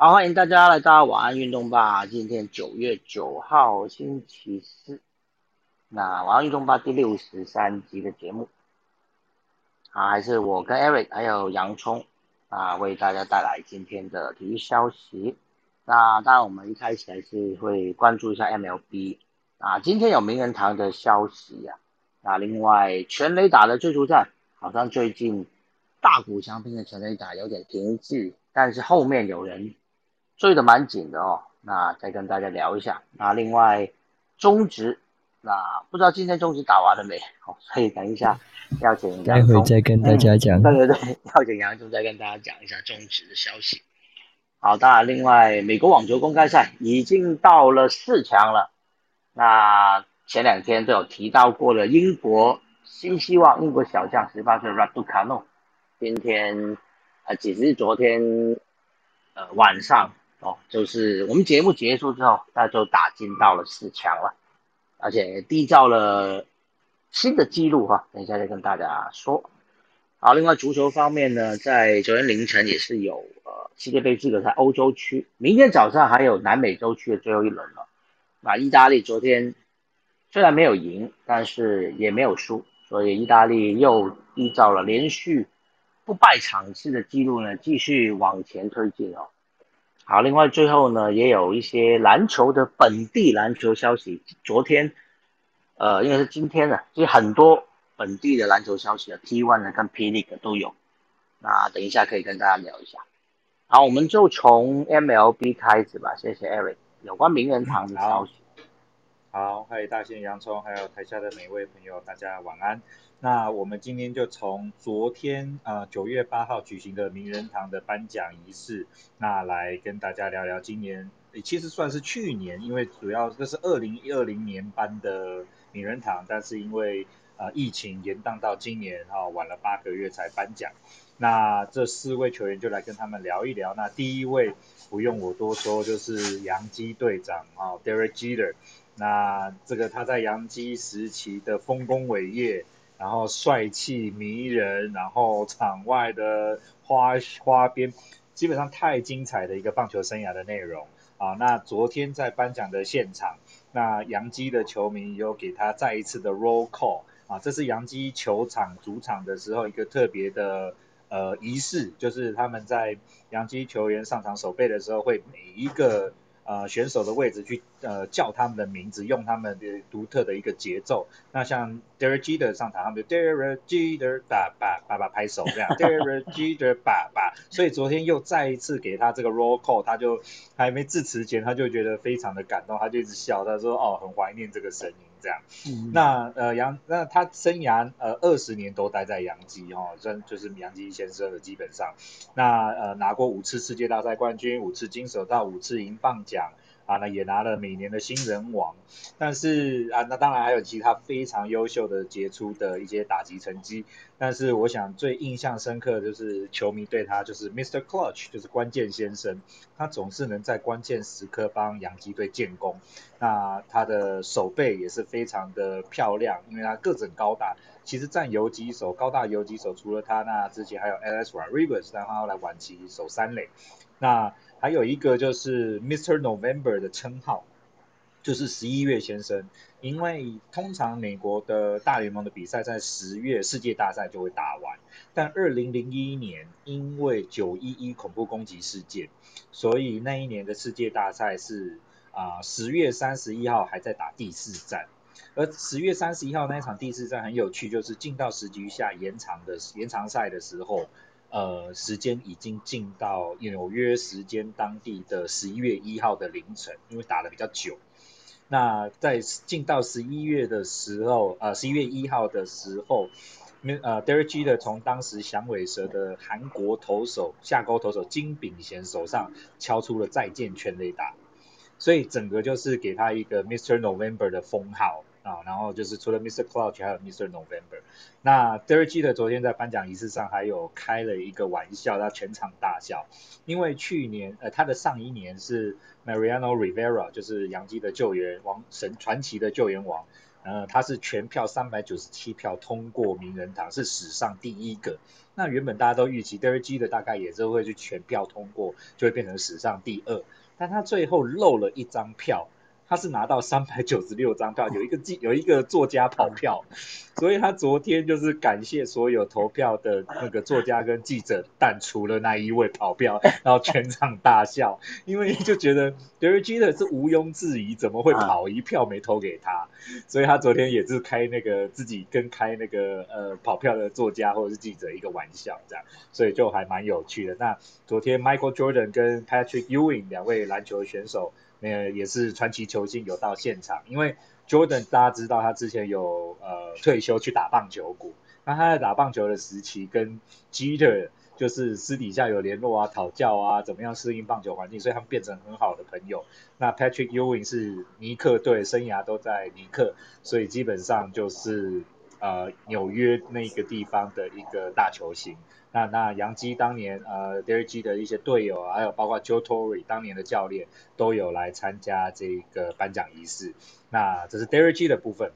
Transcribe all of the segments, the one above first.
好，欢迎大家来到晚安运动吧。今天九月九号，星期四，那晚安运动吧第六十三集的节目，啊，还是我跟 Eric 还有洋葱啊，为大家带来今天的体育消息。那当然，我们一开始还是会关注一下 MLB 啊，今天有名人堂的消息呀。那另外，全垒打的追逐战，好像最近大谷翔平的全垒打有点停滞，但是后面有人。追的蛮紧的哦，那再跟大家聊一下。那另外中职，那不知道今天中职打完了没？哦，所以等一下要请待会再跟大家讲。对对对，要请杨总再跟大家讲一下中职的消息。好，当然另外美国网球公开赛已经到了四强了。那前两天都有提到过了，英国新希望英国小将十八岁 Raducanu，今天啊，只是昨天呃晚上。哦，就是我们节目结束之后，他就打进到了四强了，而且缔造了新的纪录哈。等一下再跟大家说。好，另外足球方面呢，在昨天凌晨也是有呃世界杯资格赛欧洲区，明天早上还有南美洲区的最后一轮了。那意大利昨天虽然没有赢，但是也没有输，所以意大利又缔造了连续不败场次的记录呢，继续往前推进哦。好，另外最后呢，也有一些篮球的本地篮球消息。昨天，呃，应该是今天的，其实很多本地的篮球消息啊，T One 呢跟 P League 都有。那等一下可以跟大家聊一下。好，我们就从 MLB 开始吧。谢谢 Eric，有关名人堂的消息。好，嗨，大仙洋葱，还有台下的每一位朋友，大家晚安。那我们今天就从昨天啊九月八号举行的名人堂的颁奖仪式，那来跟大家聊聊今年，其实算是去年，因为主要这是二零二零年颁的名人堂，但是因为啊疫情延宕到今年哈晚了八个月才颁奖。那这四位球员就来跟他们聊一聊。那第一位不用我多说，就是洋基队长啊，Derek Jeter。那这个他在洋基时期的丰功伟业。然后帅气迷人，然后场外的花花边，基本上太精彩的一个棒球生涯的内容啊！那昨天在颁奖的现场，那洋基的球迷有给他再一次的 roll call 啊，这是洋基球场主场的时候一个特别的呃仪式，就是他们在洋基球员上场守备的时候，会每一个。呃，选手的位置去呃叫他们的名字，用他们的独特的一个节奏。那像 Derek Jeter 上场，他们就 Derek Jeter 爸爸爸爸拍手这样，Derek Jeter 爸爸。所以昨天又再一次给他这个 roll call，他就还没致辞前，他就觉得非常的感动，他就一直笑，他说哦，很怀念这个声音。这样，那呃杨那他生涯呃二十年都待在杨基哈，真就是杨基先生的基本上，那呃拿过五次世界大赛冠军，五次金手套，五次银棒奖。啊，那也拿了每年的新人王，但是啊，那当然还有其他非常优秀的杰出的一些打击成绩，但是我想最印象深刻就是球迷对他就是 Mr. Clutch，就是关键先生，他总是能在关键时刻帮洋基队建功，那他的手背也是非常的漂亮，因为他个子很高大，其实占游击手高大游击手除了他，那之前还有 Alex Rodriguez，但他后来晚期守三垒，那。还有一个就是 Mr. November 的称号，就是十一月先生。因为通常美国的大联盟的比赛在十月世界大赛就会打完，但二零零一年因为九一一恐怖攻击事件，所以那一年的世界大赛是啊十月三十一号还在打第四战。而十月三十一号那一场第四战很有趣，就是进到十局下延长的延长赛的时候。呃，时间已经进到纽约时间当地的十一月一号的凌晨，因为打的比较久。那在进到十一月的时候，呃，十一月一号的时候，呃，Derek 的从当时响尾蛇的韩国投手下钩投手金炳贤手上敲出了再见全垒打，所以整个就是给他一个 Mr. November 的封号。啊，然后就是除了 Mr. Clutch，还有 Mr. November。那 Derek Jeter 昨天在颁奖仪式上还有开了一个玩笑，他全场大笑，因为去年呃他的上一年是 Mariano Rivera，就是洋基的救援王神传奇的救援王，呃，他是全票三百九十七票通过名人堂，是史上第一个。那原本大家都预期 Derek G 的大概也是会去全票通过，就会变成史上第二，但他最后漏了一张票。他是拿到三百九十六张票，有一个记有一个作家跑票，所以他昨天就是感谢所有投票的那个作家跟记者，但除了那一位跑票，然后全场大笑，因为就觉得 Derek Jeter 是毋庸置疑，怎么会跑一票没投给他？所以他昨天也是开那个自己跟开那个呃跑票的作家或者是记者一个玩笑这样，所以就还蛮有趣的。那昨天 Michael Jordan 跟 Patrick Ewing 两位篮球选手。那也是传奇球星有到现场，因为 Jordan 大家知道他之前有呃退休去打棒球股，那他在打棒球的时期跟 Jeter 就是私底下有联络啊、讨教啊，怎么样适应棒球环境，所以他们变成很好的朋友。那 Patrick Ewing 是尼克队生涯都在尼克，所以基本上就是呃纽约那个地方的一个大球星。那那杨基当年呃 Derek G 的一些队友，还有包括 Joe Torre 当年的教练都有来参加这个颁奖仪式。那这是 Derek G 的部分。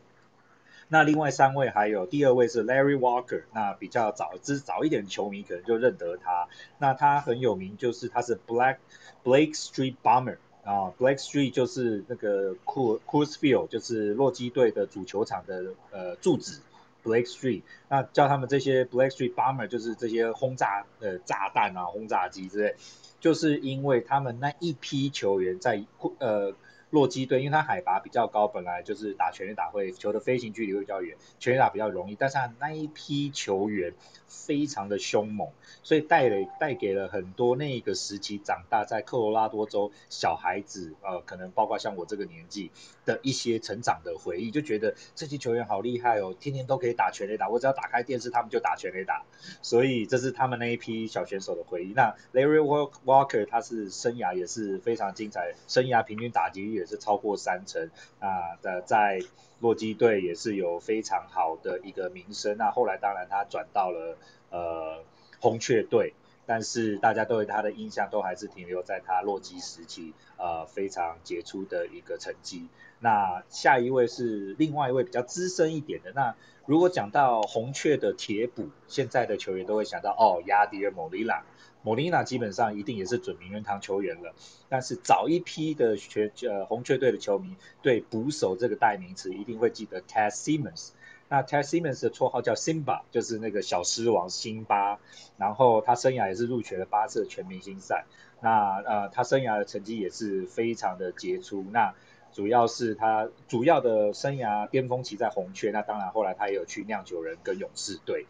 那另外三位还有第二位是 Larry Walker，那比较早之早一点的球迷可能就认得他。那他很有名，就是他是 Black Blake Street Bomber 啊，Black Street 就是那个 Cool Coolsfield，就是洛基队的主球场的呃住址。Black Street，那叫他们这些 Black Street Bomber，就是这些轰炸呃炸弹啊、轰炸机之类，就是因为他们那一批球员在呃。洛基队，因为它海拔比较高，本来就是打全垒打会球的飞行距离会比较远，全垒打比较容易。但是他那一批球员非常的凶猛，所以带了带给了很多那个时期长大在科罗拉多州小孩子，呃，可能包括像我这个年纪的一些成长的回忆，就觉得这些球员好厉害哦，天天都可以打全垒打，我只要打开电视，他们就打全垒打。所以这是他们那一批小选手的回忆。那 Larry Walker 他是生涯也是非常精彩，生涯平均打击率。也是超过三成啊的，在洛基队也是有非常好的一个名声。那后来当然他转到了呃红雀队，但是大家对他的印象都还是停留在他洛基时期呃非常杰出的一个成绩。那下一位是另外一位比较资深一点的。那如果讲到红雀的铁补，现在的球员都会想到哦，亚迪尔·莫里拉。莫莉娜基本上一定也是准名人堂球员了，但是早一批的全呃红雀队的球迷对捕手这个代名词一定会记得 Ted Simmons。那 Ted Simmons 的绰号叫 Simba，就是那个小狮王辛巴。然后他生涯也是入选了八次全明星赛。那呃他生涯的成绩也是非常的杰出。那主要是他主要的生涯巅峰期在红雀，那当然后来他也有去酿酒人跟勇士队。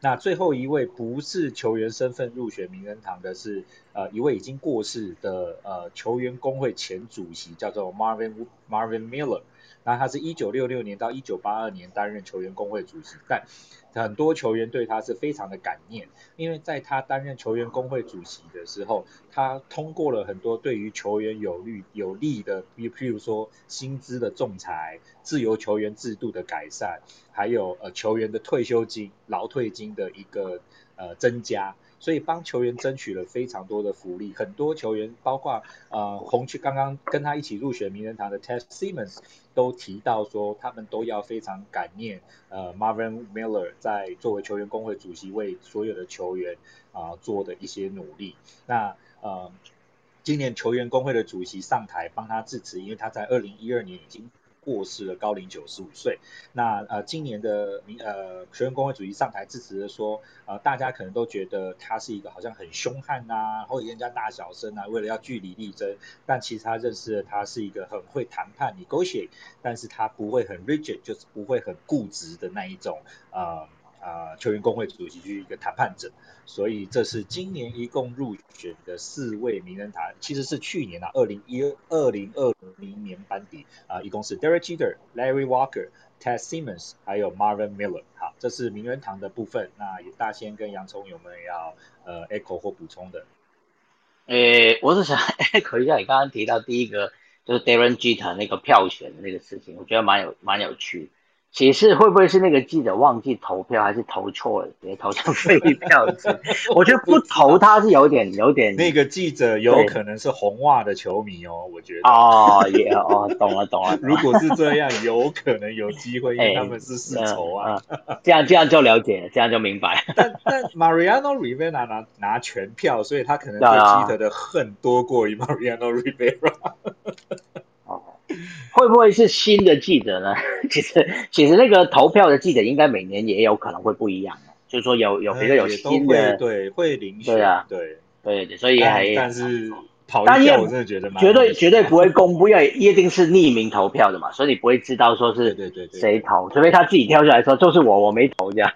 那最后一位不是球员身份入选名人堂的是呃一位已经过世的呃球员工会前主席，叫做 Marvin Marvin Miller。那他是一九六六年到一九八二年担任球员工会主席，但很多球员对他是非常的感念，因为在他担任球员工会主席的时候，他通过了很多对于球员有利有利的，比譬如说薪资的仲裁、自由球员制度的改善，还有呃球员的退休金、劳退金的一个呃增加。所以帮球员争取了非常多的福利，很多球员，包括呃红雀刚刚跟他一起入选名人堂的 Ted Simmons，都提到说他们都要非常感念呃 Marvin Miller 在作为球员工会主席为所有的球员啊做的一些努力。那呃今年球员工会的主席上台帮他致辞，因为他在二零一二年已经。过世了，高龄九十五岁。那呃，今年的民呃学生工会主席上台致辞的说，呃，大家可能都觉得他是一个好像很凶悍呐，或者人家大小声啊，为了要据理力争。但其实他认识了他是一个很会谈判，negotiate，但是他不会很 rigid，就是不会很固执的那一种呃。啊，球员工会主席就是一个谈判者，所以这是今年一共入选的四位名人堂，其实是去年啊，二零一二零二零年班底啊，一共是 Derek Jeter、Larry Walker、Ted Simmons，还有 Marvin Miller。好，这是名人堂的部分。那大仙跟洋葱有没有要呃 echo 或补充的？诶，我是想 echo 一下你刚刚提到第一个就是 Derek Jeter 那个票选的那个事情，我觉得蛮有蛮有趣。其实会不会是那个记者忘记投票，还是投错了，直接投成废票子？我觉得不投他是有点有点。那个记者有可能是红袜的球迷哦，我觉得。哦，也哦，懂了懂了。如果是这样，有可能有机会，因为他们是世仇啊。这样这样就了解，这样就明白。但但 Mariano Rivera 拿拿全票，所以他可能对基特的恨多过于 Mariano Rivera。会不会是新的记者呢？其实，其实那个投票的记者应该每年也有可能会不一样就是说有有比如有新的对会遴选对啊对对，所以还但是跑一票我真的觉得绝对绝对不会公布，要一定是匿名投票的嘛，所以你不会知道说是对对对谁投，除非他自己跳出来说就是我我没投这样。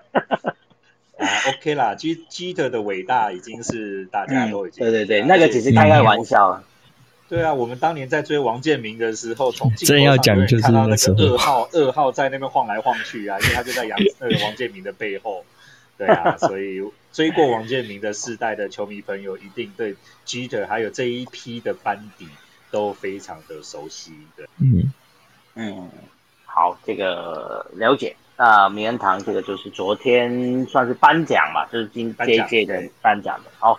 啊，OK 啦，基基特的伟大已经是大家都已经对对对，那个只是开开玩笑。对啊，我们当年在追王建民的时候，从真要讲就是看到那个二号 二号在那边晃来晃去啊，因为他就在杨那个 王建民的背后。对啊，所以追过王建民的世代的球迷朋友，一定对 Jeter 还有这一批的班底都非常的熟悉的。嗯嗯，好，这个了解。那名人堂这个就是昨天算是颁奖嘛，就是今这一届的颁奖的。好。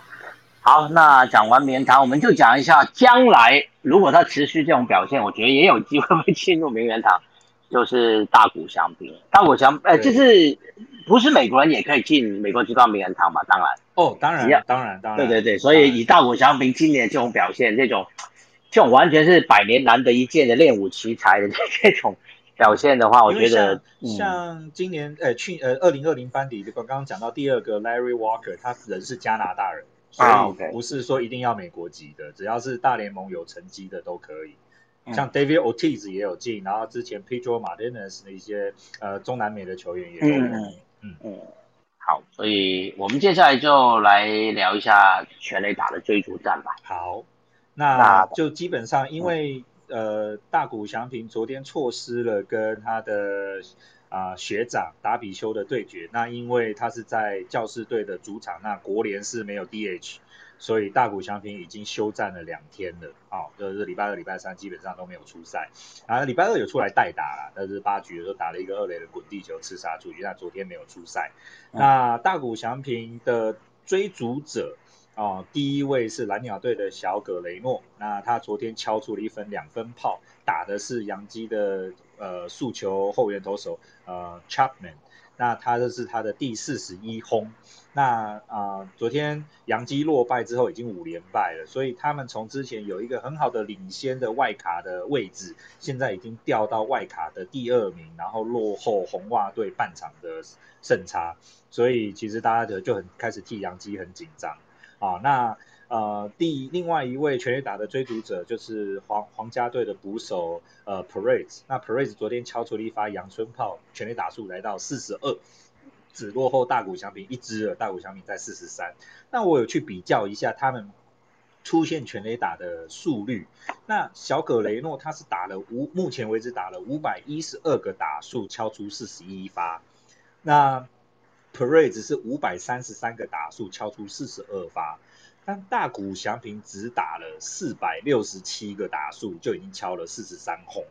好，那讲完名人堂，我们就讲一下将来如果他持续这种表现，我觉得也有机会会进入名人堂，就是大谷翔平。大谷翔，呃，就是不是美国人也可以进美国职棒名人堂嘛？当然，哦，当然，当然，当然，对对对，所以以大谷翔平今年这种表现，这种这种完全是百年难得一见的练武奇才的这种表现的话，我觉得像今年，呃，去呃二零二零班底，就刚刚讲到第二个 Larry Walker，他人是加拿大人。所以不是说一定要美国籍的，只要是大联盟有成绩的都可以。像 David Ortiz 也有进，然后之前 Pedro Martinez 的一些呃中南美的球员也都有。嗯嗯。好，所以我们接下来就来聊一下全垒打的追逐战吧。好，那就基本上因为呃大谷翔平昨天错失了跟他的。啊，学长达比修的对决，那因为他是在教士队的主场，那国联是没有 DH，所以大谷翔平已经休战了两天了，啊，就是礼拜二、礼拜三基本上都没有出赛，啊，礼拜二有出来代打了，但是八局的时候打了一个二垒的滚地球刺杀出局，那昨天没有出赛。那大谷翔平的追逐者，哦，第一位是蓝鸟队的小葛雷诺，那他昨天敲出了一分两分炮，打的是洋基的。呃，速球后援投手呃，Chapman，那他这是他的第四十一轰。那啊，昨天杨基落败之后已经五连败了，所以他们从之前有一个很好的领先的外卡的位置，现在已经掉到外卡的第二名，然后落后红袜队半场的胜差，所以其实大家就就很开始替杨基很紧张啊。那呃，第另外一位全垒打的追逐者就是皇皇家队的捕手呃 Perez，那 Perez 昨天敲出了一发阳春炮，全垒打数来到四十二，只落后大谷翔平一支，大谷翔平在四十三。那我有去比较一下他们出现全垒打的速率，那小葛雷诺他是打了五，目前为止打了五百一十二个打数，敲出四十一发，那 Perez 是五百三十三个打数，敲出四十二发。但大谷翔平只打了四百六十七个打数，就已经敲了四十三轰。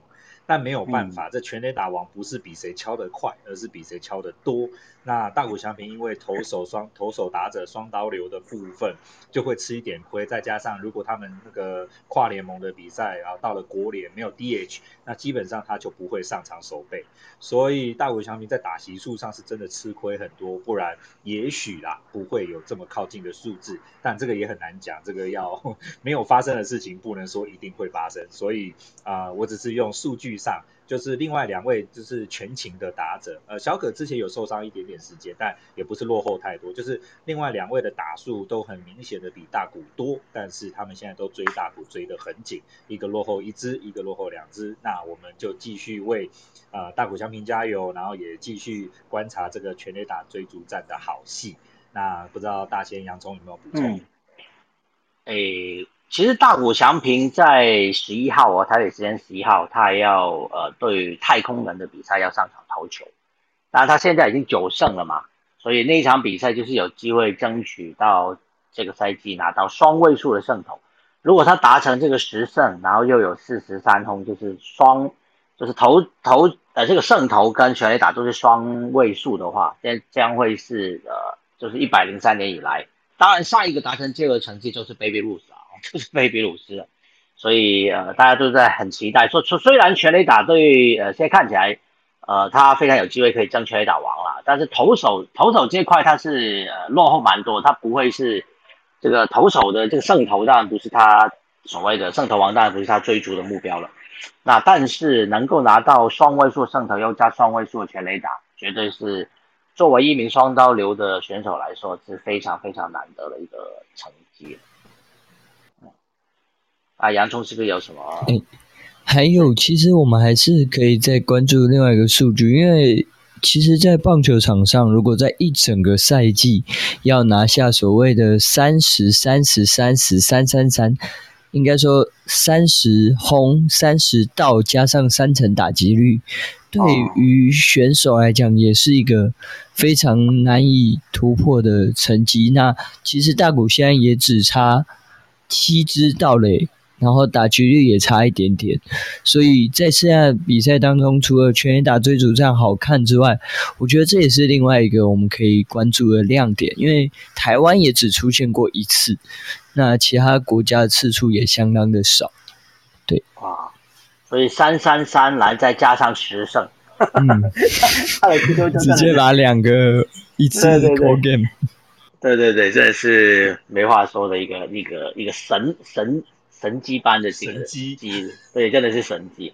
但没有办法，这全垒打王不是比谁敲得快，而是比谁敲得多。那大谷翔平因为投手双投手打者双刀流的部分，就会吃一点亏。再加上如果他们那个跨联盟的比赛，然后到了国联没有 DH，那基本上他就不会上场守备。所以大谷翔平在打席数上是真的吃亏很多，不然也许啦不会有这么靠近的数字。但这个也很难讲，这个要 没有发生的事情不能说一定会发生。所以啊，我只是用数据上。就是另外两位就是全勤的打者，呃，小可之前有受伤一点点时间，但也不是落后太多。就是另外两位的打数都很明显的比大谷多，但是他们现在都追大谷追得很紧，一个落后一支，一个落后两支。那我们就继续为呃大谷相平加油，然后也继续观察这个全垒打追逐战的好戏。那不知道大仙洋葱有没有补充？诶。其实大谷翔平在十一号哦，台北时间十一号，他还要呃对太空人的比赛要上场投球。然他现在已经九胜了嘛，所以那一场比赛就是有机会争取到这个赛季拿到双位数的胜投。如果他达成这个十胜，然后又有四十三轰，就是双就是投投呃这个胜投跟全垒打都是双位数的话，这将会是呃就是一百零三年以来，当然下一个达成这个成绩就是 Baby Ruth，就是菲比鲁斯了。所以呃大家都在很期待，说说虽然全垒打对呃现在看起来呃他非常有机会可以争全垒打王了，但是投手投手这块他是呃落后蛮多，他不会是这个投手的这个胜投当然不是他所谓的胜投王当然不是他追逐的目标了。那但是能够拿到双位数胜投又加双位数全垒打，绝对是作为一名双刀流的选手来说是非常非常难得的一个成绩。啊，洋葱是不是有什么？哎，还有，其实我们还是可以再关注另外一个数据，因为其实，在棒球场上，如果在一整个赛季要拿下所谓的三十三十三十三三三。应该说，三十轰、三十道加上三成打击率，对于选手来讲也是一个非常难以突破的成绩。那其实大谷现在也只差七支盗垒。然后打局率也差一点点，所以在现在比赛当中，除了全垒打追逐战好看之外，我觉得这也是另外一个我们可以关注的亮点。因为台湾也只出现过一次，那其他国家的次数也相当的少。对啊，所以三三三来再加上十胜，嗯，直接拿两个一次 game，对对对，这是没话说的一个一个一个神神。神机般的神机，对，真的是神机。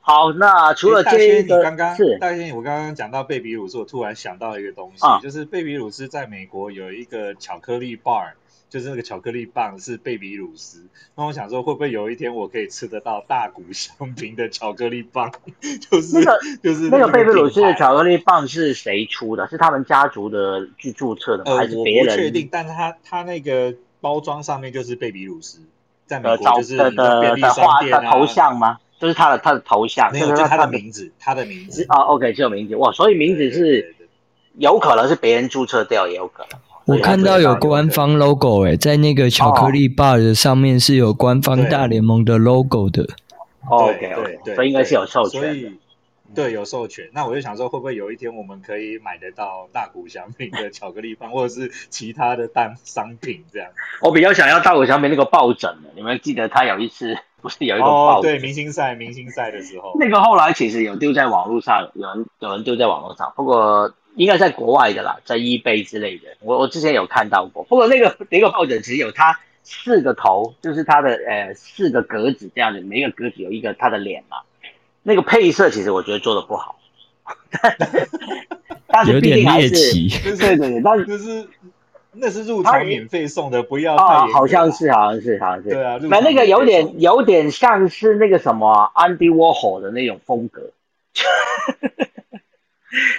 好，那除了这个，刚刚是大仙，我刚刚讲到贝比鲁斯，我突然想到一个东西，就是贝比鲁斯在美国有一个巧克力 bar，就是那个巧克力棒是贝比鲁斯。那我想说，会不会有一天我可以吃得到大谷香平的巧克力棒？就是就是那个贝比鲁斯的巧克力棒是谁出的？是他们家族的去注册的吗？还是别人？确定，但是他他那个包装上面就是贝比鲁斯。在美国就是的的画的头像吗？就是他的他的头像，没有，就是他的名字，他的名字啊。OK，只有名字哇，所以名字是有可能是别人注册掉，也有可能。我看到有官方 logo 哎，在那个巧克力 bar 的上面是有官方大联盟的 logo 的。OK OK，所以应该是有授权。对，有授权。那我就想说，会不会有一天我们可以买得到大谷祥平的巧克力棒，或者是其他的蛋商品这样？我比较想要大谷祥平那个抱枕的。你们记得他有一次不是有一个抱枕？对，明星赛，明星赛的时候，那个后来其实有丢在网络上，有人有人丢在网络上。不过应该在国外的啦，在 eBay 之类的。我我之前有看到过。不过那个那个抱枕只有它四个头，就是它的呃四个格子这样子，每一个格子有一个它的脸嘛。那个配色其实我觉得做的不好，但是毕竟还是对对对，但是就是那是入场免费送的，不要啊，好像是好像是好像是，对啊，那那个有点有点像是那个什么 Andy Warhol 的那种风格，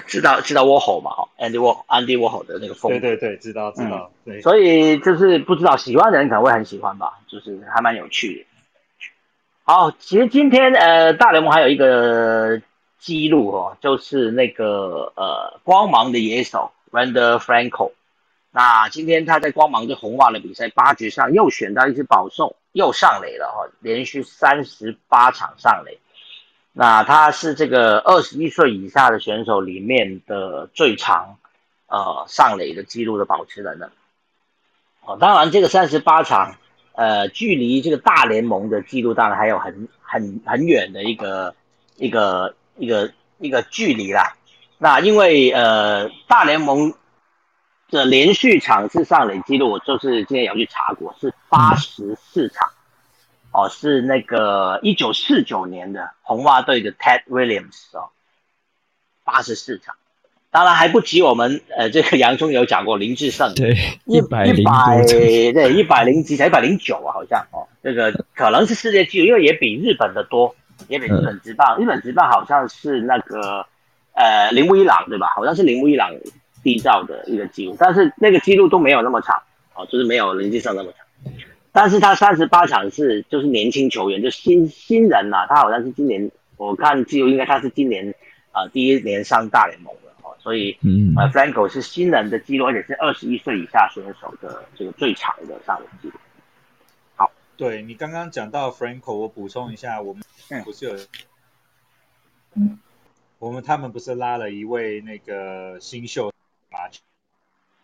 知道知道 Warhol 嘛？哈，Andy War Andy Warhol 的那个风格，对对对，知道知道，对，所以就是不知道喜欢的人可能会很喜欢吧，就是还蛮有趣的。好，其实今天呃，大联盟还有一个记录哦，就是那个呃，光芒的野手 Randal Franco。那今天他在光芒对红袜的比赛八局上又选到一支保送，又上垒了哈，连续三十八场上垒。那他是这个二十一岁以下的选手里面的最长呃上垒的记录的保持人了。哦，当然这个三十八场。呃，距离这个大联盟的记录当然还有很很很远的一个一个一个一个距离啦。那因为呃，大联盟的连续场次上垒记录，我就是今天有去查过，是八十四场。哦，是那个一九四九年的红袜队的 Ted Williams 哦，八十四场。当然还不及我们，呃，这个杨中有讲过林志胜，对，一百一百对一百零几才一百零九啊，好像哦，这个可能是世界纪录，因为也比日本的多，也比日本直棒，日本直棒好像是那个呃铃木一朗对吧？好像是铃木一朗缔造的一个记录，但是那个记录都没有那么长哦，就是没有林志胜那么长，但是他三十八场是就是年轻球员，就新新人呐，他好像是今年我看记录应该他是今年啊第一年上大联盟。所以，嗯，呃，Franco 是新人的记录，而且是二十一岁以下选手的这个最长的上垒记录。好，对你刚刚讲到 Franco，我补充一下，我们不是有，我们他们不是拉了一位那个新秀吗？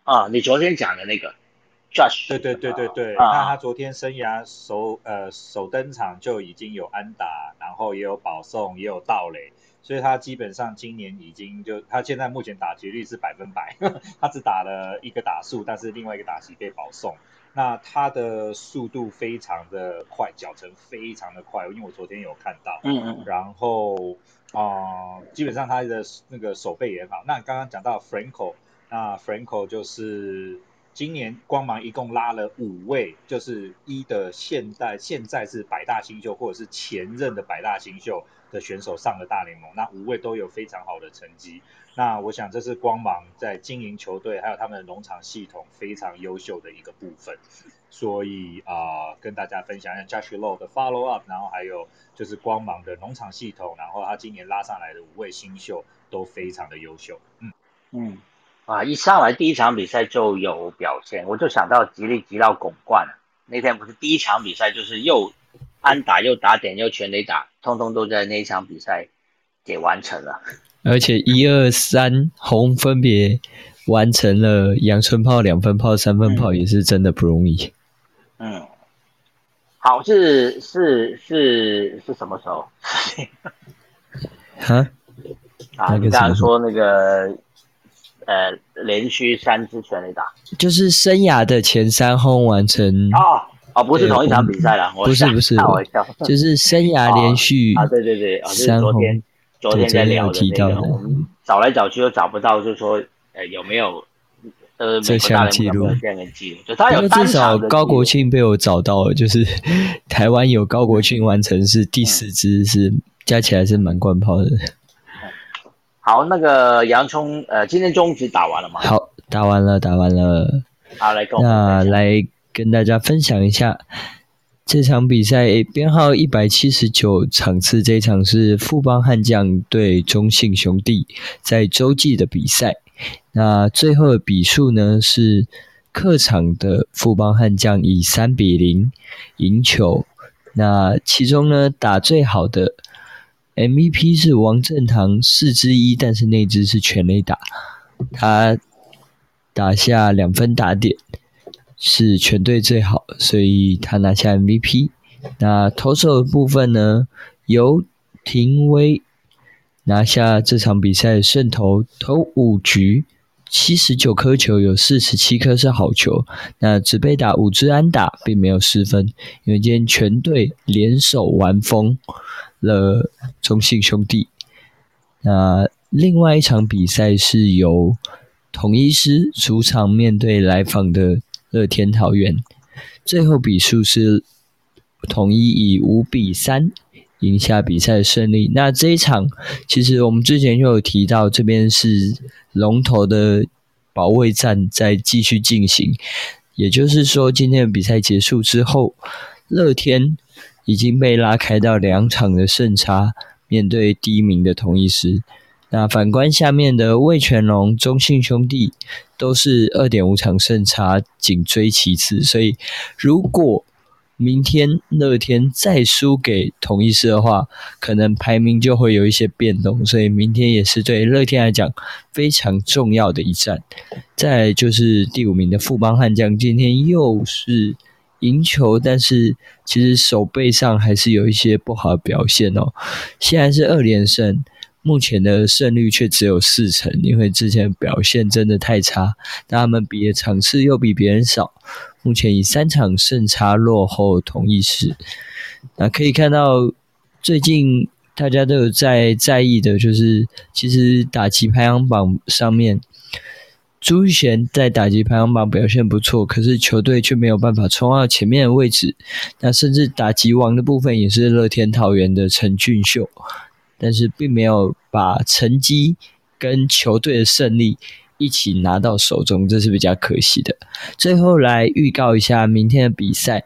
啊，你昨天讲的那个 Josh，对对对对对，啊。那他昨天生涯首呃首登场就已经有安打，然后也有保送，也有盗垒，所以他基本上今年已经就他现在目前打击率是百分百，他只打了一个打数，但是另外一个打席被保送。那他的速度非常的快，脚程非常的快，因为我昨天有看到。嗯嗯然后啊、呃基本上他的那个手背也很好。那刚刚讲到 Franco，那 Franco 就是今年光芒一共拉了五位，就是一的现代现在是百大新秀或者是前任的百大新秀的选手上了大联盟，那五位都有非常好的成绩。那我想这是光芒在经营球队还有他们的农场系统非常优秀的一个部分。所以啊、跟大家分享一下 Josh Low 的 follow up，然后还有就是光芒的农场系统，然后他今年拉上来的五位新秀都非常的优秀。嗯，嗯，啊，一上来第一场比赛就有表现，我就想到吉利吉到拱冠了。那天不是第一场比赛，就是又安打又打点又全垒打，通通都在那一场比赛给完成了。而且一二三红分别完成了阳春炮、两分炮、三分炮，也是真的不容易。嗯，好，是是是是什么时候？哈，啊，那个你刚刚什么说那个呃，连续三支全垒打就是生涯的前三轰完成，哦哦，不是同一场比赛了，不是不是。就是生涯连续 啊，对对对，啊，就是三昨天轰昨天在聊提到的那个，我们找来找去都找不到，就是说呃有没有呃这项记录这样的记录？就他有至少高国庆被我找到了，就是 台湾有高国庆完成是第四支，是加起来是满贯炮的。好，那个洋葱呃，今天中局打完了吗？好，打完了，打完了。好，来跟我们那来跟大家分享一下这场比赛，编号一百七十九场次，这一场是富邦悍将对中信兄弟在洲际的比赛。那最后的比数呢是客场的富邦悍将以三比零赢球。那其中呢打最好的 MVP 是王振堂四之一，但是那只是全垒打，他打下两分打点，是全队最好，所以他拿下 MVP。那投手的部分呢，由廷威拿下这场比赛的胜投，投五局，七十九颗球，有四十七颗是好球。那只被打五支安打，并没有失分，因为今天全队联手完封了中信兄弟。那另外一场比赛是由统一师主场面对来访的乐天桃园，最后比数是统一以五比三赢下比赛胜利。那这一场其实我们之前就有提到，这边是龙头的保卫战在继续进行，也就是说，今天的比赛结束之后，乐天已经被拉开到两场的胜差，面对第一名的同一师。那反观下面的魏全龙、中信兄弟都是二点五场胜差，紧追其次。所以，如果明天乐天再输给同一师的话，可能排名就会有一些变动。所以，明天也是对乐天来讲非常重要的一战。再来就是第五名的富邦悍将，今天又是赢球，但是其实手背上还是有一些不好的表现哦。现在是二连胜。目前的胜率却只有四成，因为之前表现真的太差，但他们比的场次又比别人少，目前以三场胜差落后同一师。那可以看到，最近大家都有在在意的，就是其实打击排行榜上面，朱玉贤在打击排行榜表现不错，可是球队却没有办法冲到前面的位置。那甚至打击王的部分也是乐天桃园的陈俊秀。但是并没有把成绩跟球队的胜利一起拿到手中，这是比较可惜的。最后来预告一下明天的比赛，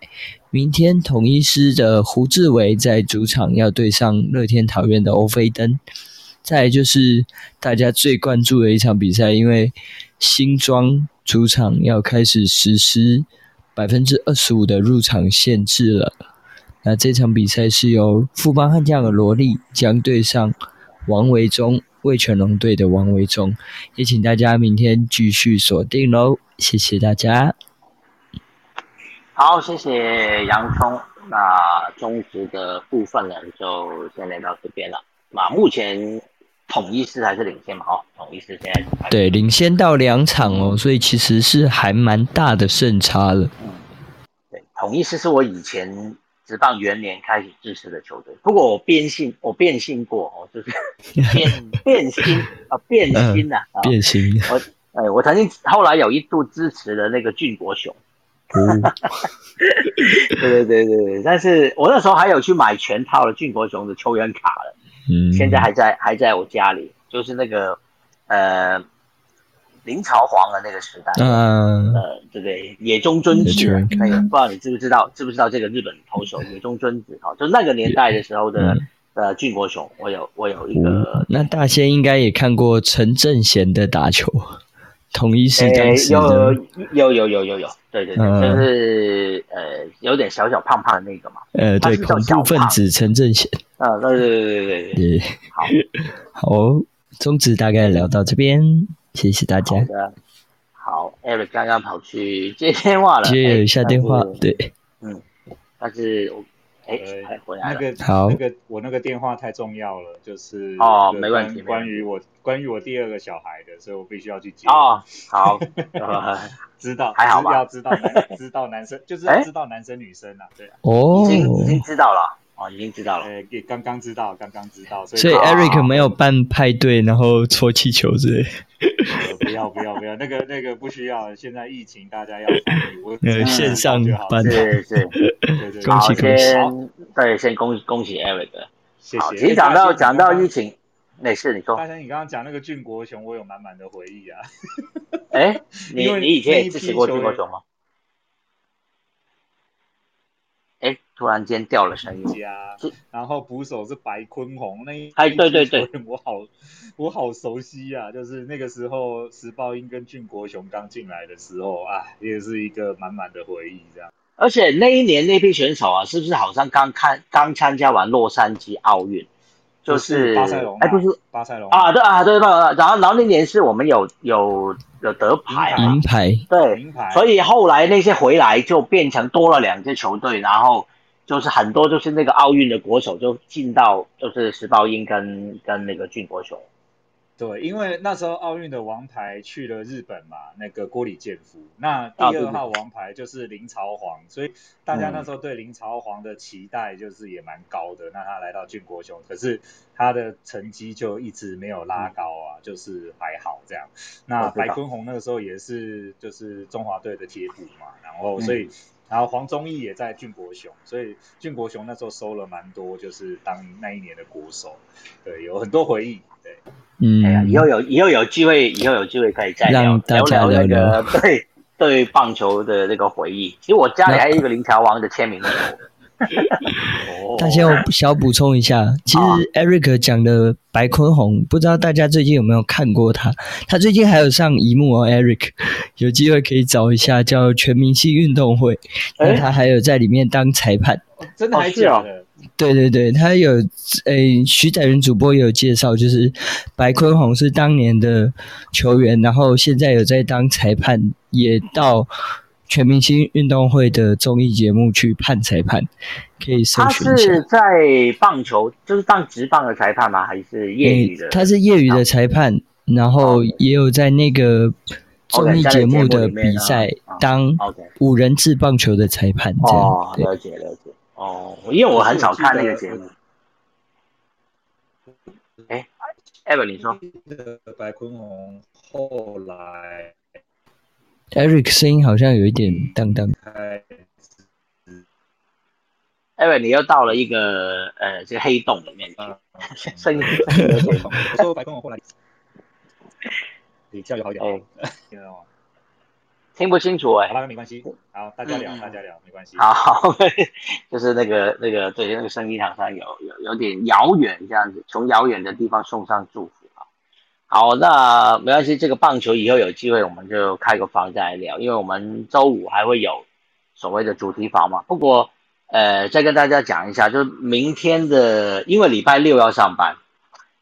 明天统一师的胡志伟在主场要对上乐天桃园的欧菲登。再来就是大家最关注的一场比赛，因为新庄主场要开始实施百分之二十五的入场限制了。那这场比赛是由富邦悍将的罗力将对上王维忠魏全龙队的王维忠，也请大家明天继续锁定喽，谢谢大家。好，谢谢洋葱。那中职的部分呢，就先来到这边了。那目前统一是还是领先嘛？哦，统一是现在对领先到两场哦，所以其实是还蛮大的胜差了。嗯，对，统一是是我以前职棒元年开始支持的球队。不过我变性，我变性过哦，就是 变变心啊，变心呐，变心。我哎，我曾经后来有一度支持了那个俊国雄。对对对对对，但是我那时候还有去买全套的俊国雄的球员卡了，嗯，现在还在还在我家里，就是那个呃明朝皇的那个时代，嗯呃对对？野中尊子那个，不知道你知不知道？知不知道这个日本投手野中尊子？哈，就那个年代的时候的呃俊国雄，我有我有一个，那大仙应该也看过陈正贤的打球。统一是当时的有有有有有有，对对对，就是呃有点小小胖胖的那个嘛，呃对，恐怖分子陈正贤，啊对对对对对对，好，好，宗旨大概聊到这边，谢谢大家。好的，好，Eric 刚刚跑去接电话了，接一下电话，对，嗯，但是我。哎，那个好，那个我那个电话太重要了，就是哦，没问题。关于我关于我第二个小孩的，所以我必须要去接。哦，好，知道，还好吧？要知道男，知道男生，就是要知道男生女生啊，对。哦，已经已经知道了，哦，已经知道了。哎，刚刚知道，刚刚知道，所以 Eric 没有办派对，然后搓气球之类。不要不要不要，那个那个不需要。现在疫情，大家要我线上办，对对对，恭喜恭喜！对，先恭恭喜 Eric，谢谢。其实讲到讲到疫情，没事，你说。大山，你刚刚讲那个俊国雄，我有满满的回忆啊。哎，你你以前也支持过俊国雄吗？哎，突然间掉了声音。然后捕手是白坤宏，那一哎对对对，我好我好熟悉啊！就是那个时候石豹英跟俊国雄刚进来的时候啊，也是一个满满的回忆这样。而且那一年那批选手啊，是不是好像刚看刚参加完洛杉矶奥运？就是巴塞隆，哎，不是巴塞隆啊，对啊，对吧？然后然后那年是我们有有有得牌，银牌，对，银牌。所以后来那些回来就变成多了两支球队，然后就是很多就是那个奥运的国手就进到就是石宝英跟跟那个俊国雄。对，因为那时候奥运的王牌去了日本嘛，那个郭里建夫，那第二号王牌就是林朝煌，所以大家那时候对林朝煌的期待就是也蛮高的。那他来到俊国雄，可是他的成绩就一直没有拉高啊，就是还好这样。那白坤宏那个时候也是就是中华队的铁补嘛，然后所以然后黄宗义也在俊国雄，所以俊国雄那时候收了蛮多，就是当那一年的国手，对，有很多回忆，对。嗯，哎呀，以后有以后有机会，以后有机会可以再聊聊聊那个对对棒球的那个回忆。其实我家里还有一个林条王的签名球。大家我小补充一下，其实 Eric 讲的白坤宏，不知道大家最近有没有看过他？他最近还有上一幕哦 Eric，有机会可以找一下叫全明星运动会，那他还有在里面当裁判，真的还是啊。对对对，他有诶，徐载云主播有介绍，就是白坤宏是当年的球员，然后现在有在当裁判，也到全明星运动会的综艺节目去判裁判，可以搜寻一下。他是在棒球，就是当职棒的裁判吗？还是业余的？他是业余的裁判，然后也有在那个综艺节目的比赛当五人制棒球的裁判。哦，了解了解。哦，因为我很少看那个节目。哎，Ever，你说。白坤宏后来，Eric 声音好像有一点荡荡。Eric，你又到了一个呃这个黑洞里面去，声音有点。我说白宫我后来，比较有好一点，听到吗？听不清楚哎，好，没关系，好，大家聊，大家聊，没关系。好，就是那个那个对，那个声音好像有有有点遥远这样子，从遥远的地方送上祝福啊。好，那没关系，这个棒球以后有机会我们就开个房再来聊，因为我们周五还会有所谓的主题房嘛。不过呃，再跟大家讲一下，就是明天的，因为礼拜六要上班，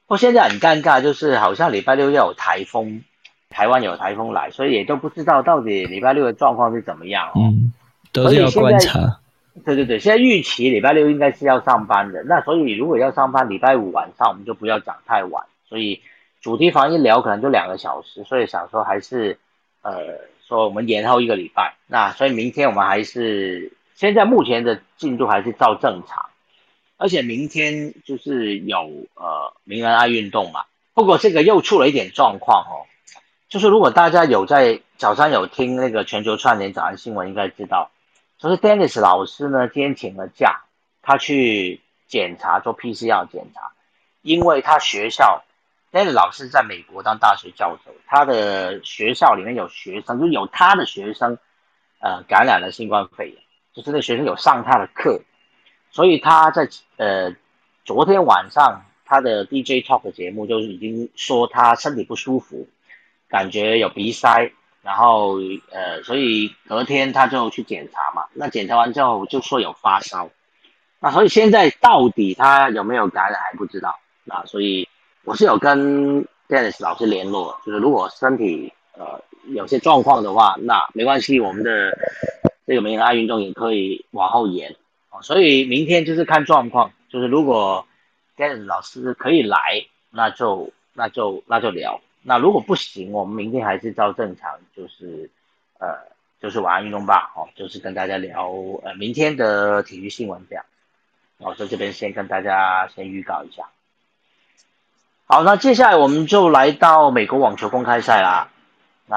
不过现在很尴尬，就是好像礼拜六要有台风，台湾有台风来，所以也都不知道到底礼拜六的状况是怎么样哦。嗯，都是要观察。对对对，现在预期礼拜六应该是要上班的，那所以如果要上班，礼拜五晚上我们就不要讲太晚。所以主题房一聊可能就两个小时，所以想说还是呃说我们延后一个礼拜。那所以明天我们还是现在目前的进度还是照正常，而且明天就是有呃名人爱运动嘛。不过这个又出了一点状况哦，就是如果大家有在早上有听那个全球串联早安新闻，应该知道。就是 Dennis 老师呢，今天请了假，他去检查做 PCR 检查，因为他学校那个老师在美国当大学教授，他的学校里面有学生，就有他的学生，呃，感染了新冠肺炎，就是那学生有上他的课，所以他在呃昨天晚上他的 DJ Talk 节目就已经说他身体不舒服，感觉有鼻塞。然后呃，所以隔天他就去检查嘛，那检查完之后就说有发烧，那所以现在到底他有没有感染还不知道啊，所以我是有跟 Dennis 老师联络，就是如果身体呃有些状况的话，那没关系，我们的这个名人爱运动也可以往后延哦，所以明天就是看状况，就是如果 Dennis 老师可以来，那就那就那就聊。那如果不行，我们明天还是照正常，就是呃，就是晚安运动吧，哦，就是跟大家聊呃明天的体育新闻这样。我在这边先跟大家先预告一下。好，那接下来我们就来到美国网球公开赛啦。那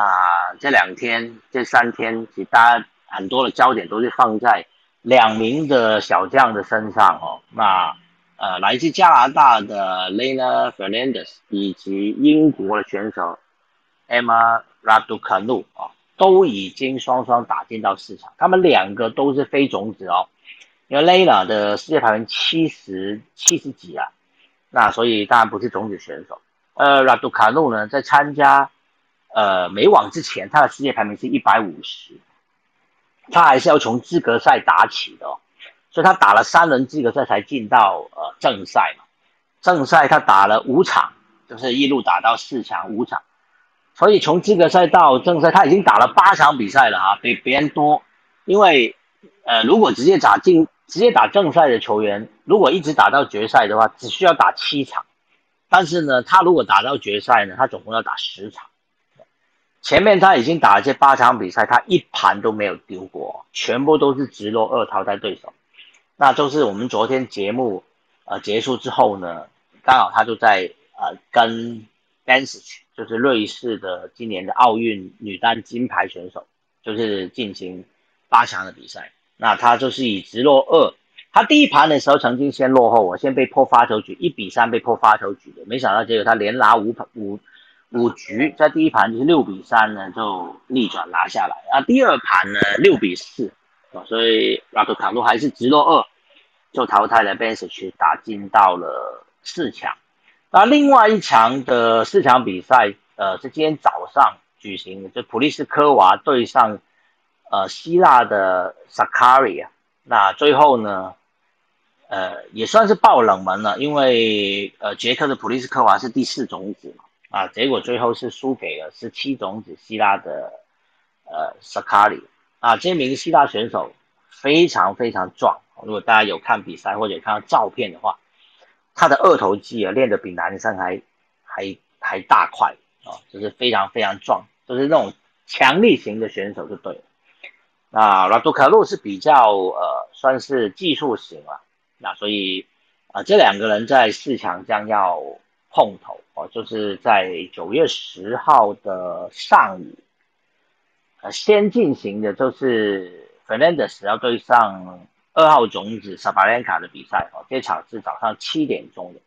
这两天、这三天，其实大家很多的焦点都是放在两名的小将的身上哦。那呃，来自加拿大的 Lena Fernandez 以及英国的选手 Emma Raducanu 啊，都已经双双打进到四强。他们两个都是非种子哦，因为 Lena 的世界排名七十七十几啊，那所以当然不是种子选手。呃，Raducanu 呢，在参加呃美网之前，他的世界排名是一百五十，他还是要从资格赛打起的。哦。所以他打了三轮资格赛才进到呃正赛嘛，正赛他打了五场，就是一路打到四强五场，所以从资格赛到正赛他已经打了八场比赛了哈，比别人多。因为呃如果直接打进直接打正赛的球员，如果一直打到决赛的话，只需要打七场，但是呢他如果打到决赛呢，他总共要打十场。前面他已经打了这八场比赛，他一盘都没有丢过，全部都是直落二淘汰对手。那就是我们昨天节目呃结束之后呢，刚好他就在呃跟 b a n s i 就是瑞士的今年的奥运女单金牌选手，就是进行八强的比赛。那他就是以直落二，他第一盘的时候曾经先落后，我先被破发球局，一比三被破发球局的，没想到结果他连拿五五五局，在第一盘就是六比三呢就逆转拿下来，啊第二盘呢六比四。所以拉图卡洛还是直落二，就淘汰了 b e n s i c 打进到了四强。那另外一强的四强比赛，呃，是今天早上举行的，就普利斯科娃对上呃希腊的 Sakari 啊。那最后呢，呃，也算是爆冷门了，因为呃捷克的普利斯科娃是第四种子嘛，啊，结果最后是输给了十七种子希腊的呃 Sakari。啊，这名希腊选手非常非常壮。如果大家有看比赛或者看到照片的话，他的二头肌啊练得比男生还还还大块啊，就是非常非常壮，就是那种强力型的选手就对了。那拉杜卡洛是比较呃算是技术型了，那所以啊这两个人在四强将要碰头哦，就是在九月十号的上午。呃，先进行的就是 Fernandez 要对上二号种子 Sabalenka 的比赛哦，这场是早上七点钟的。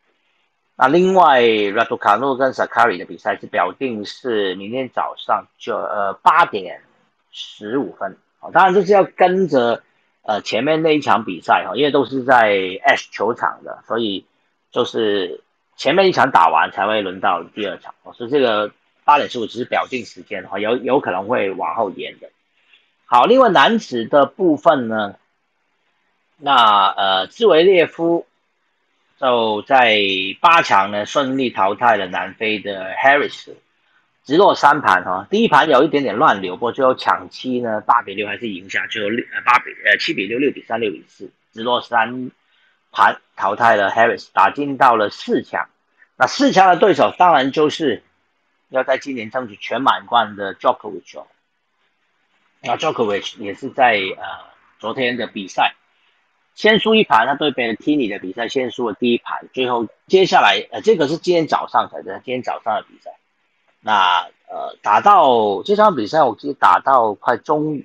那另外 Raducanu 跟 Sakari 的比赛是表定是明天早上就呃八点十五分当然就是要跟着呃前面那一场比赛哈，因为都是在 Ash 球场的，所以就是前面一场打完才会轮到第二场哦，所以这个。八点十五只是表定时间的话，有有可能会往后延的。好，另外男子的部分呢，那呃，兹维列夫，就在八强呢顺利淘汰了南非的 Harris，直落三盘哈，第一盘有一点点乱流，不过最后抢七呢八比六还是赢下，最后六呃八比呃七比六六比三六比四，直落三盘淘汰了 Harris，打进到了四强。那四强的对手当然就是要在今年争取全满贯的 Djokovic 哦。那 Jokovic 也是在呃昨天的比赛。先输一盘，他对 Berrettini 的比赛先输了第一盘，最后接下来呃这个是今天早上才的，今天早上的比赛，那呃打到这场比赛我记得打到快中午，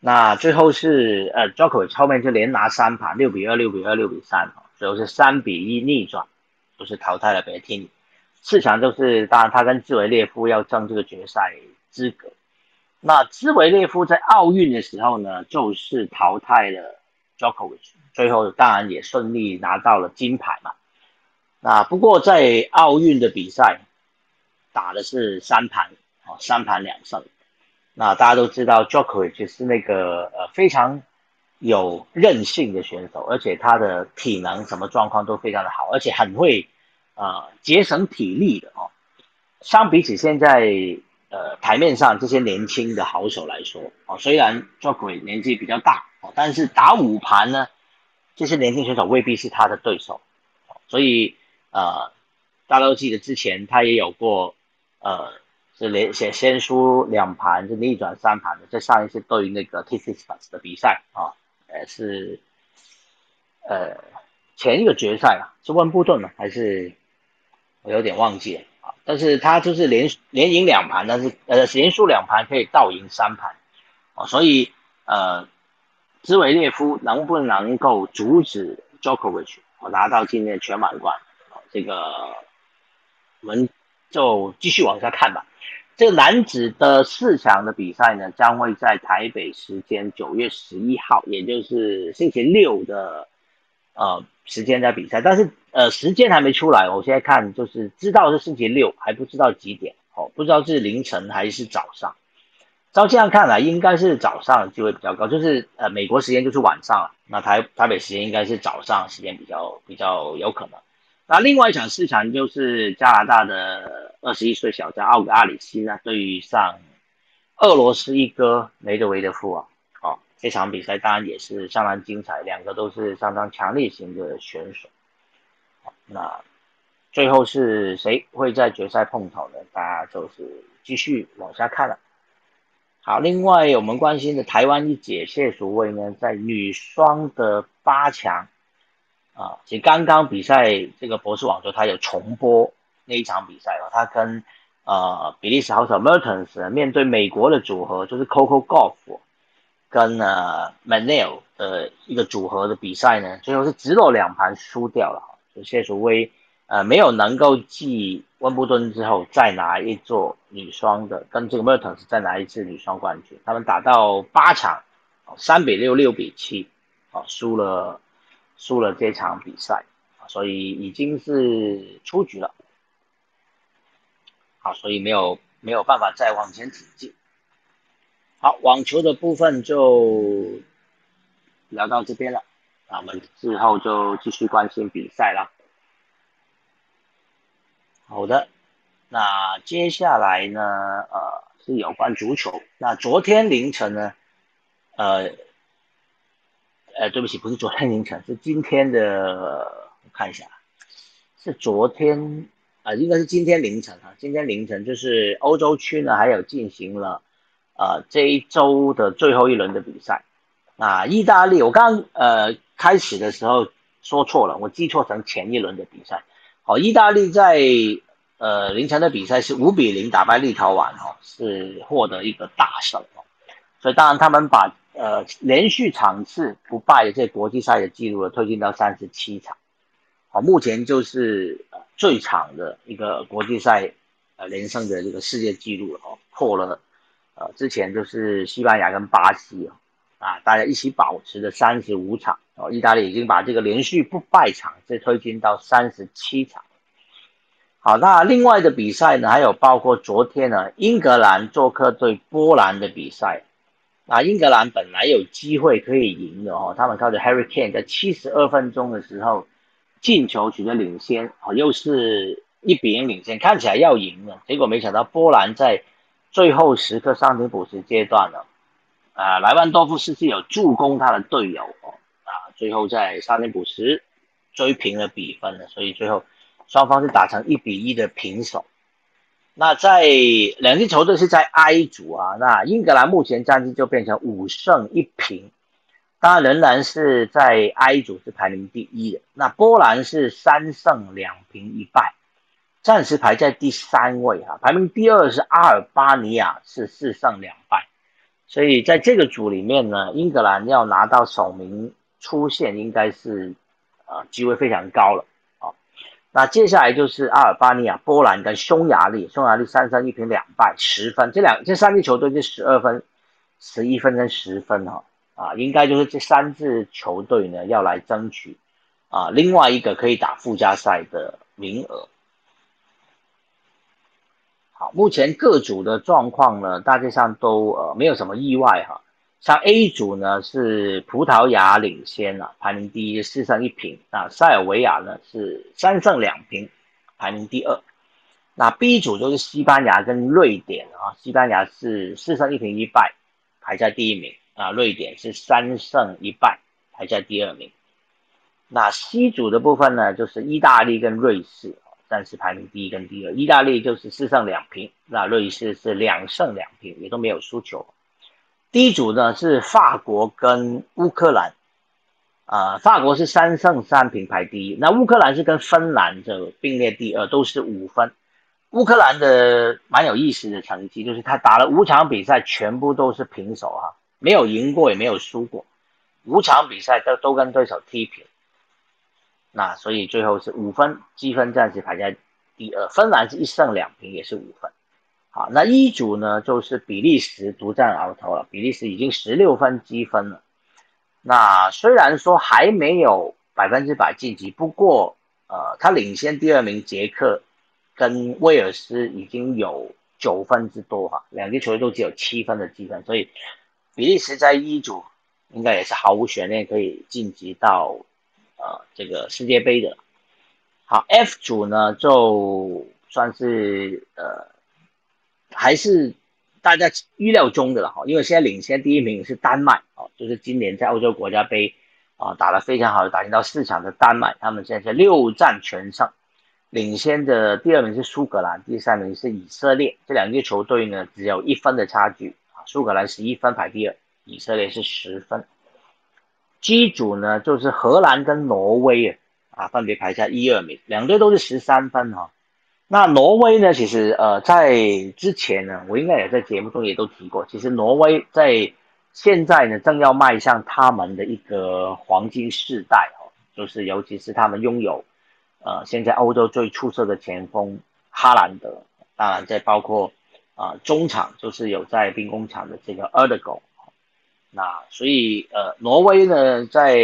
那最后是呃 j o k o 后面就连拿三盘，六比二、六比二、六比三，最后是三比一逆转，就是淘汰了 b e t i n 四强就是当然他跟兹维列夫要争这个决赛资格，那兹维列夫在奥运的时候呢，就是淘汰了。j o k o 最后当然也顺利拿到了金牌嘛。那不过在奥运的比赛打的是三盘啊，三盘两胜。那大家都知道，Jokovic 是那个呃非常有韧性的选手，而且他的体能什么状况都非常的好，而且很会啊节省体力的哦。相比起现在呃台面上这些年轻的好手来说啊，虽然 Jokovic 年纪比较大哦。但是打五盘呢，这些年轻选手未必是他的对手，所以呃，大家都记得之前他也有过呃是连先先输两盘，是逆转三盘的，在上一次对那个 T C S 的比赛啊，呃是呃前一个决赛啊，是温布顿呢还是我有点忘记了啊，但是他就是连连赢两盘，但是呃连输两盘可以倒赢三盘啊，所以呃。兹维列夫能不能够阻止 Djokovic 拿到今年全满贯？这个我们就继续往下看吧。这个男子的四强的比赛呢，将会在台北时间九月十一号，也就是星期六的呃时间在比赛，但是呃时间还没出来。我现在看就是知道是星期六，还不知道几点哦，不知道是凌晨还是早上。照这样看来，应该是早上机会比较高，就是呃美国时间就是晚上了，那台台北时间应该是早上时间比较比较有可能。那另外一场四强就是加拿大的二十一岁小将奥格阿里西呢对上俄罗斯一哥梅德韦德夫啊，好这场比赛当然也是相当精彩，两个都是相当强烈型的选手。那最后是谁会在决赛碰头呢？大家就是继续往下看了。好，另外我们关心的台湾一姐谢淑薇呢，在女双的八强啊，其实刚刚比赛这个博士网球，她有重播那一场比赛了。她跟呃比利时好手 Mertens 面对美国的组合，就是 Coco Golf 跟呃 Manel 的一个组合的比赛呢，最后是直落两盘输掉了。就谢淑薇。呃，没有能够继温布顿之后再拿一座女双的，跟这个 Mertens 再拿一次女双冠军。他们打到八场，三比六、六比七，啊，输了，输了这场比赛，所以已经是出局了。好，所以没有没有办法再往前挺进。好，网球的部分就聊到这边了，那我们之后就继续关心比赛了。好的，那接下来呢？呃，是有关足球。那昨天凌晨呢？呃，呃，对不起，不是昨天凌晨，是今天的。我看一下，是昨天啊，应该是今天凌晨啊。今天凌晨就是欧洲区呢，还有进行了呃这一周的最后一轮的比赛。啊，意大利，我刚呃开始的时候说错了，我记错成前一轮的比赛。好，意大利在呃凌晨的比赛是五比零打败立陶宛，哦，是获得一个大胜哦。所以当然他们把呃连续场次不败的这国际赛的记录了推进到三十七场，好，目前就是最长的一个国际赛呃连胜的这个世界纪录了哦，破了呃之前就是西班牙跟巴西哦。啊，大家一起保持的三十五场哦，意大利已经把这个连续不败场这推进到三十七场。好，那另外的比赛呢，还有包括昨天呢，英格兰做客对波兰的比赛。啊英格兰本来有机会可以赢的哦，他们靠着 Harry Kane 在七十二分钟的时候进球取得领先啊，又是一比零领先，看起来要赢了，结果没想到波兰在最后时刻上庭补时阶段了，啊，莱万多夫斯基有助攻他的队友哦，啊，最后在上庭补时追平了比分了，所以最后双方是打成一比一的平手。那在两支球队是在 I 组啊，那英格兰目前战绩就变成五胜一平。当然仍然是在 I 组是排名第一的，那波兰是三胜两平一败，暂时排在第三位哈。排名第二是阿尔巴尼亚是四胜两败，所以在这个组里面呢，英格兰要拿到首名出线应该是呃机会非常高了。那接下来就是阿尔巴尼亚、波兰跟匈牙利，匈牙利三胜一平两败十分，这两这三支球队是十二分、十一分跟十分哈。啊，应该就是这三支球队呢要来争取啊，另外一个可以打附加赛的名额。好，目前各组的状况呢，大致上都呃没有什么意外哈。像 A 组呢是葡萄牙领先啊，排名第一，四胜一平。那塞尔维亚呢是三胜两平，排名第二。那 B 组就是西班牙跟瑞典啊，西班牙是四胜一平一败，排在第一名。啊，瑞典是三胜一败，排在第二名。那 C 组的部分呢，就是意大利跟瑞士，暂时排名第一跟第二。意大利就是四胜两平，那瑞士是两胜两平，也都没有输球。第一组呢是法国跟乌克兰，啊，法国是三胜三平排第一，那乌克兰是跟芬兰这并列第二，都是五分。乌克兰的蛮有意思的成绩，就是他打了五场比赛，全部都是平手哈。没有赢过，也没有输过，五场比赛都都跟对手踢平，那所以最后是五分积分暂时排在第二。芬兰是一胜两平，也是五分。啊，那一组呢，就是比利时独占鳌头了。比利时已经十六分积分了。那虽然说还没有百分之百晋级，不过呃，他领先第二名捷克跟威尔斯已经有九分之多哈，两支球队都只有七分的积分，所以。比利时在一组应该也是毫无悬念可以晋级到呃这个世界杯的。好，F 组呢就算是呃还是大家预料中的了哈，因为现在领先第一名是丹麦哦，就是今年在欧洲国家杯啊打得非常好的，打进到四强的丹麦，他们现在是六战全胜，领先的第二名是苏格兰，第三名是以色列，这两支球队呢只有一分的差距啊。苏格兰十一分排第二，以色列是十分。G 组呢，就是荷兰跟挪威啊，啊，分别排在一二名，两队都是十三分哈。那挪威呢，其实呃，在之前呢，我应该也在节目中也都提过，其实挪威在现在呢，正要迈向他们的一个黄金世代哦，就是尤其是他们拥有呃，现在欧洲最出色的前锋哈兰德，当然再包括。啊，中场就是有在兵工厂的这个 Erdogan，那所以呃，挪威呢，在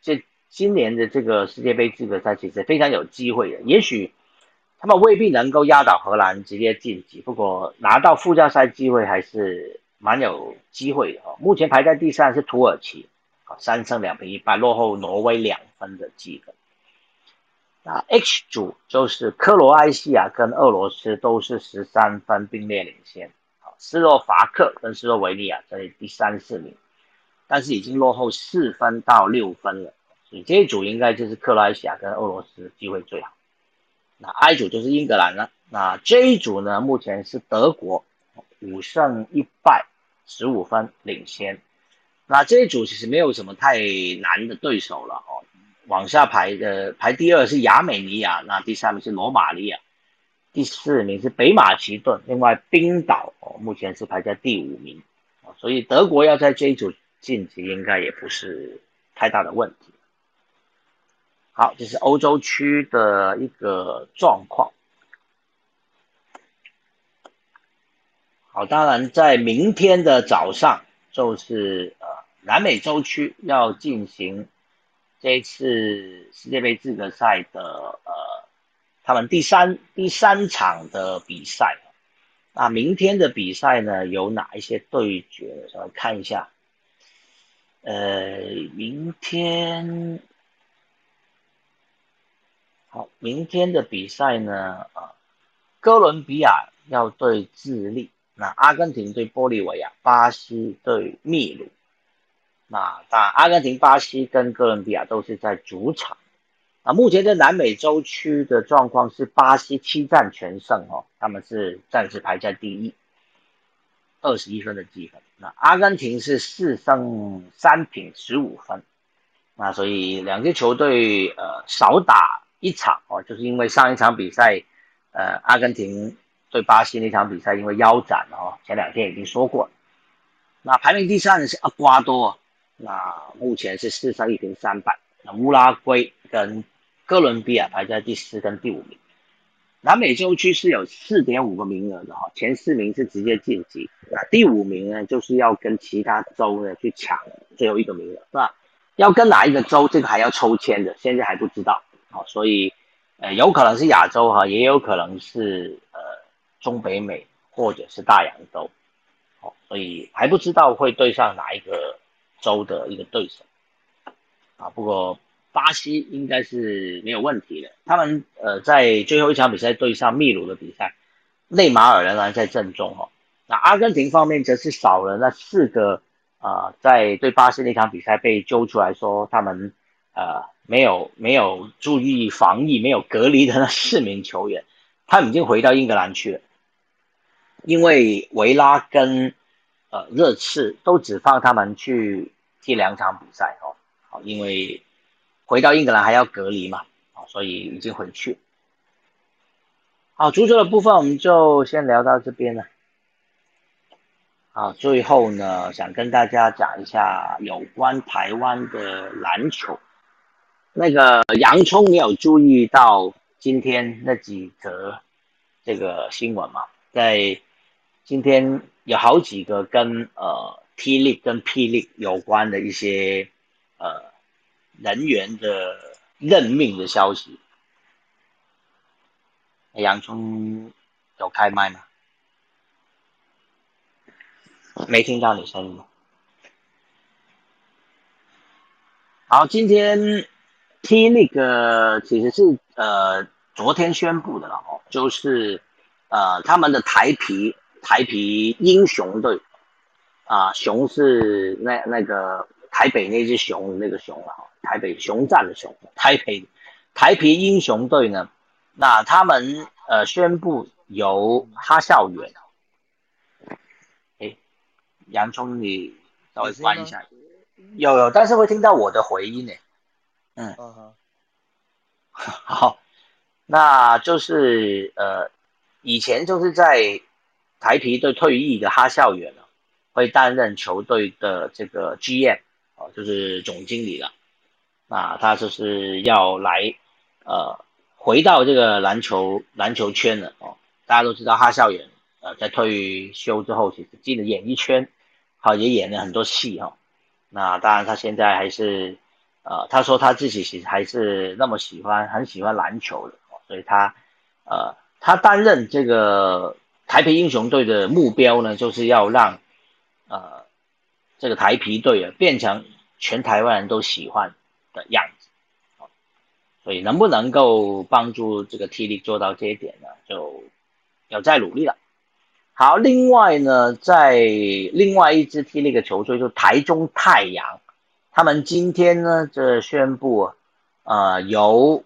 这今年的这个世界杯资格赛其实非常有机会的，也许他们未必能够压倒荷兰直接晋级，不过拿到附加赛机会还是蛮有机会的哦。目前排在第三是土耳其，啊，三胜两平一败，落后挪威两分的积分。那 H 组就是克罗埃西亚跟俄罗斯都是十三分并列领先，啊，斯洛伐克跟斯洛维尼亚在第三四名，但是已经落后四分到六分了，所以这一组应该就是克罗埃西亚跟俄罗斯机会最好。那 I 组就是英格兰了，那 J 组呢，目前是德国五胜一败，十五分领先。那这一组其实没有什么太难的对手了哦。往下排的排第二是亚美尼亚，那第三名是罗马尼亚，第四名是北马其顿，另外冰岛哦目前是排在第五名，所以德国要在这一组晋级应该也不是太大的问题。好，这是欧洲区的一个状况。好，当然在明天的早上就是呃南美洲区要进行。这次世界杯资格赛的呃，他们第三第三场的比赛，那明天的比赛呢有哪一些对决？稍微看一下，呃，明天好，明天的比赛呢？啊，哥伦比亚要对智利，那阿根廷对玻利维亚，巴西对秘鲁。那当然，阿根廷、巴西跟哥伦比亚都是在主场。啊，目前在南美洲区的状况是巴西七战全胜哦，他们是暂时排在第一，二十一分的积分。那阿根廷是四胜三平十五分。那所以两支球队呃少打一场哦，就是因为上一场比赛，呃，阿根廷对巴西那场比赛因为腰斩哦，前两天已经说过。那排名第三的是厄瓜多。那目前是四胜一平三败，那乌拉圭跟哥伦比亚排在第四跟第五名。南美洲区是有四点五个名额的哈，前四名是直接晋级，那第五名呢就是要跟其他州呢去抢最后一个名额，是吧？要跟哪一个州，这个还要抽签的，现在还不知道，好，所以呃有可能是亚洲哈，也有可能是呃中北美或者是大洋洲，好，所以还不知道会对上哪一个。州的一个对手啊，不过巴西应该是没有问题的。他们呃在最后一场比赛对上秘鲁的比赛，内马尔仍然在阵中哦。那阿根廷方面则是少了那四个啊，在对巴西那场比赛被揪出来说他们呃没有没有注意防疫、没有隔离的那四名球员，他们已经回到英格兰去了，因为维拉跟。呃，热刺都只放他们去踢两场比赛哦，好，因为回到英格兰还要隔离嘛，啊，所以已经回去。好，足球的部分我们就先聊到这边了。好，最后呢，想跟大家讲一下有关台湾的篮球。那个洋葱，你有注意到今天那几则这个新闻吗？在今天。有好几个跟呃 T 力跟 P 力有关的一些呃人员的任命的消息。洋葱有开麦吗？没听到你声音。好，今天 T 力个其实是呃昨天宣布的了哦，就是呃他们的台皮。台皮英雄队，啊，熊是那那个台北那只熊那个熊了哈，台北熊战的熊，台北台皮英雄队呢，那他们呃宣布由哈校园，哎，洋葱你稍微关一下，有有，但是会听到我的回音呢，嗯，好，那就是呃以前就是在。台皮队退役的哈校园呢，会担任球队的这个 GM 哦，就是总经理了。那他就是要来呃回到这个篮球篮球圈了哦。大家都知道哈校园呃在退休之后，其实进了演艺圈，好也演了很多戏哈。那当然他现在还是呃他说他自己其实还是那么喜欢很喜欢篮球的，所以他呃他担任这个。台皮英雄队的目标呢，就是要让，呃，这个台皮队啊变成全台湾人都喜欢的样子，所以能不能够帮助这个 T 力做到这一点呢，就要再努力了。好，另外呢，在另外一支 T 力的球队就台中太阳，他们今天呢这宣布，呃，由，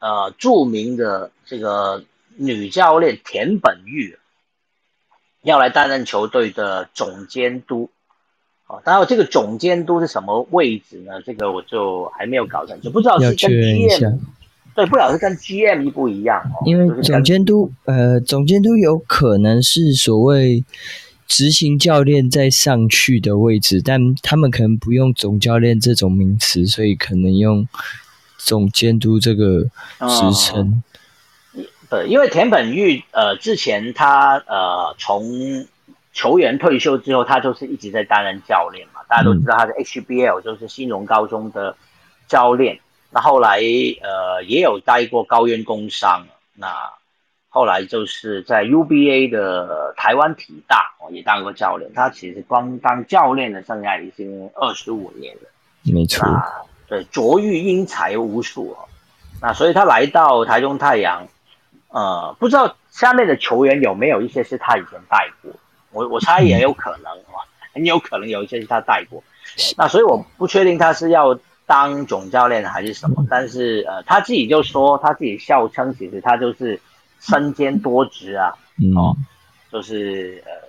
呃，著名的这个。女教练田本玉要来担任球队的总监督，哦，当然这个总监督是什么位置呢？这个我就还没有搞清楚，不知道是跟 GM 对，不知道是跟 GM 一不一样哦。因为总监督，呃，总监督有可能是所谓执行教练再上去的位置，但他们可能不用总教练这种名词，所以可能用总监督这个职称。对，因为田本玉呃之前他呃从球员退休之后，他就是一直在担任教练嘛。大家都知道他是 HBL，就是新荣高中的教练。那后来呃也有待过高院工商，那后来就是在 UBA 的台湾体大哦也当过教练。他其实光当教练的生涯已经二十五年了，没错。对，卓育英才无数哦。那所以他来到台中太阳，呃，不知道下面的球员有没有一些是他以前带过，我我猜也有可能啊，很有可能有一些是他带过。那所以我不确定他是要当总教练还是什么，但是呃，他自己就说他自己笑称，其实他就是身兼多职啊，哦，就是呃。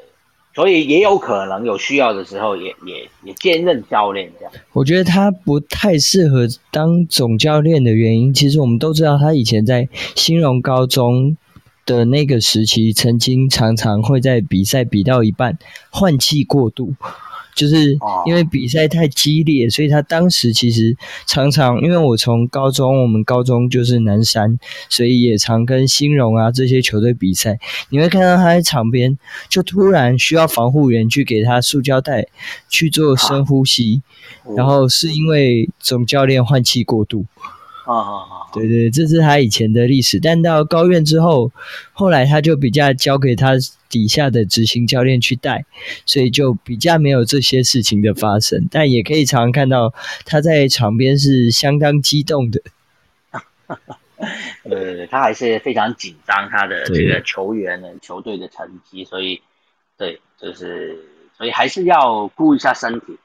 所以也有可能有需要的时候，也也也兼任教练这样。我觉得他不太适合当总教练的原因，其实我们都知道，他以前在新荣高中的那个时期，曾经常常会在比赛比到一半换气过度。就是因为比赛太激烈，所以他当时其实常常，因为我从高中，我们高中就是南山，所以也常跟兴荣啊这些球队比赛。你会看到他在场边，就突然需要防护员去给他塑胶袋去做深呼吸，然后是因为总教练换气过度。啊啊啊！对对，这是他以前的历史。但到高院之后，后来他就比较交给他底下的执行教练去带，所以就比较没有这些事情的发生。但也可以常常看到他在场边是相当激动的。对对对，他还是非常紧张他的这个球员的球队的成绩，所以对，就是所以还是要顾一下身体。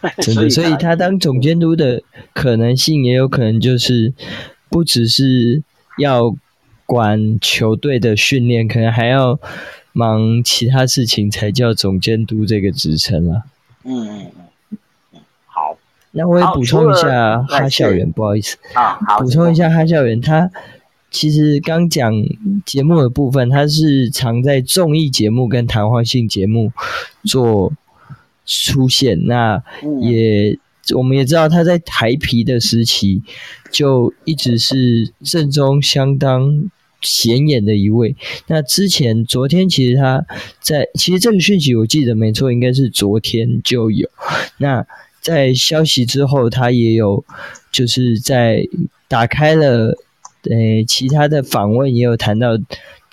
真的，所以他当总监督的可能性也有可能就是不只是要管球队的训练，可能还要忙其他事情才叫总监督这个职称啊。嗯嗯嗯，好，那我也补充一下哈校园，不好意思啊，补充一下哈校园，他其实刚讲节目的部分，他是常在综艺节目跟谈话性节目做。出现，那也我们也知道他在台皮的时期就一直是正中相当显眼的一位。那之前昨天其实他在，其实这个讯息我记得没错，应该是昨天就有。那在消息之后，他也有就是在打开了呃其他的访问，也有谈到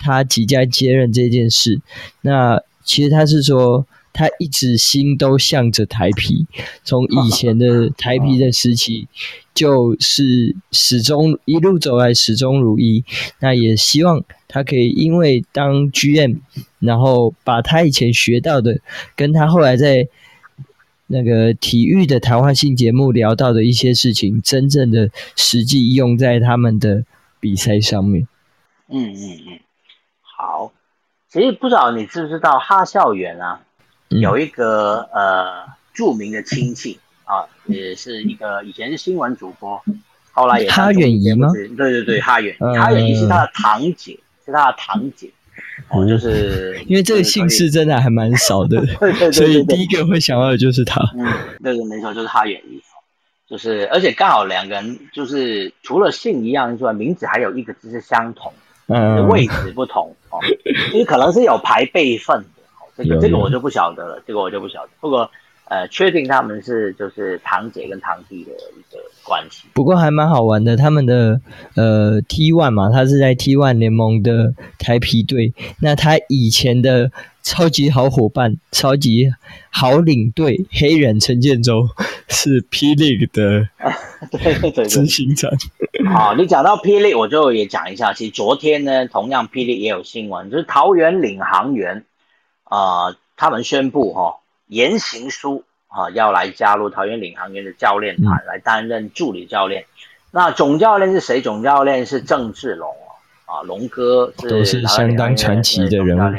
他即将接任这件事。那其实他是说。他一直心都向着台皮，从以前的台皮的时期，就是始终一路走来始终如一。那也希望他可以因为当 GM，然后把他以前学到的，跟他后来在那个体育的谈话性节目聊到的一些事情，真正的实际用在他们的比赛上面。嗯嗯嗯，好。其实不知道你知不知道哈校园啊？有一个呃著名的亲戚啊，也是一个以前是新闻主播，后来也哈远仪吗？对对对，哈远哈远仪是他的堂姐，是他的堂姐，哦，就是因为这个姓氏真的还蛮少的，对对对，所以第一个会想到的就是他。嗯，对对没错，就是哈远仪，就是而且刚好两个人就是除了姓一样之外，名字还有一个字是相同，嗯，位置不同哦，因为可能是有排辈分。这个这个我就不晓得了，这个我就不晓得。不过，呃，确定他们是就是堂姐跟堂弟的一个关系。不过还蛮好玩的，他们的呃 T One 嘛，他是在 T One 联盟的台皮队。那他以前的超级好伙伴、超级好领队黑人陈建州是霹雳的 对对执行长。好，你讲到霹雳，我就也讲一下。其实昨天呢，同样霹雳也有新闻，就是桃园领航员。啊，他们宣布哈，言行书啊要来加入桃园领航员的教练团，来担任助理教练。那总教练是谁？总教练是郑志龙啊，龙哥都是相当传奇的人物。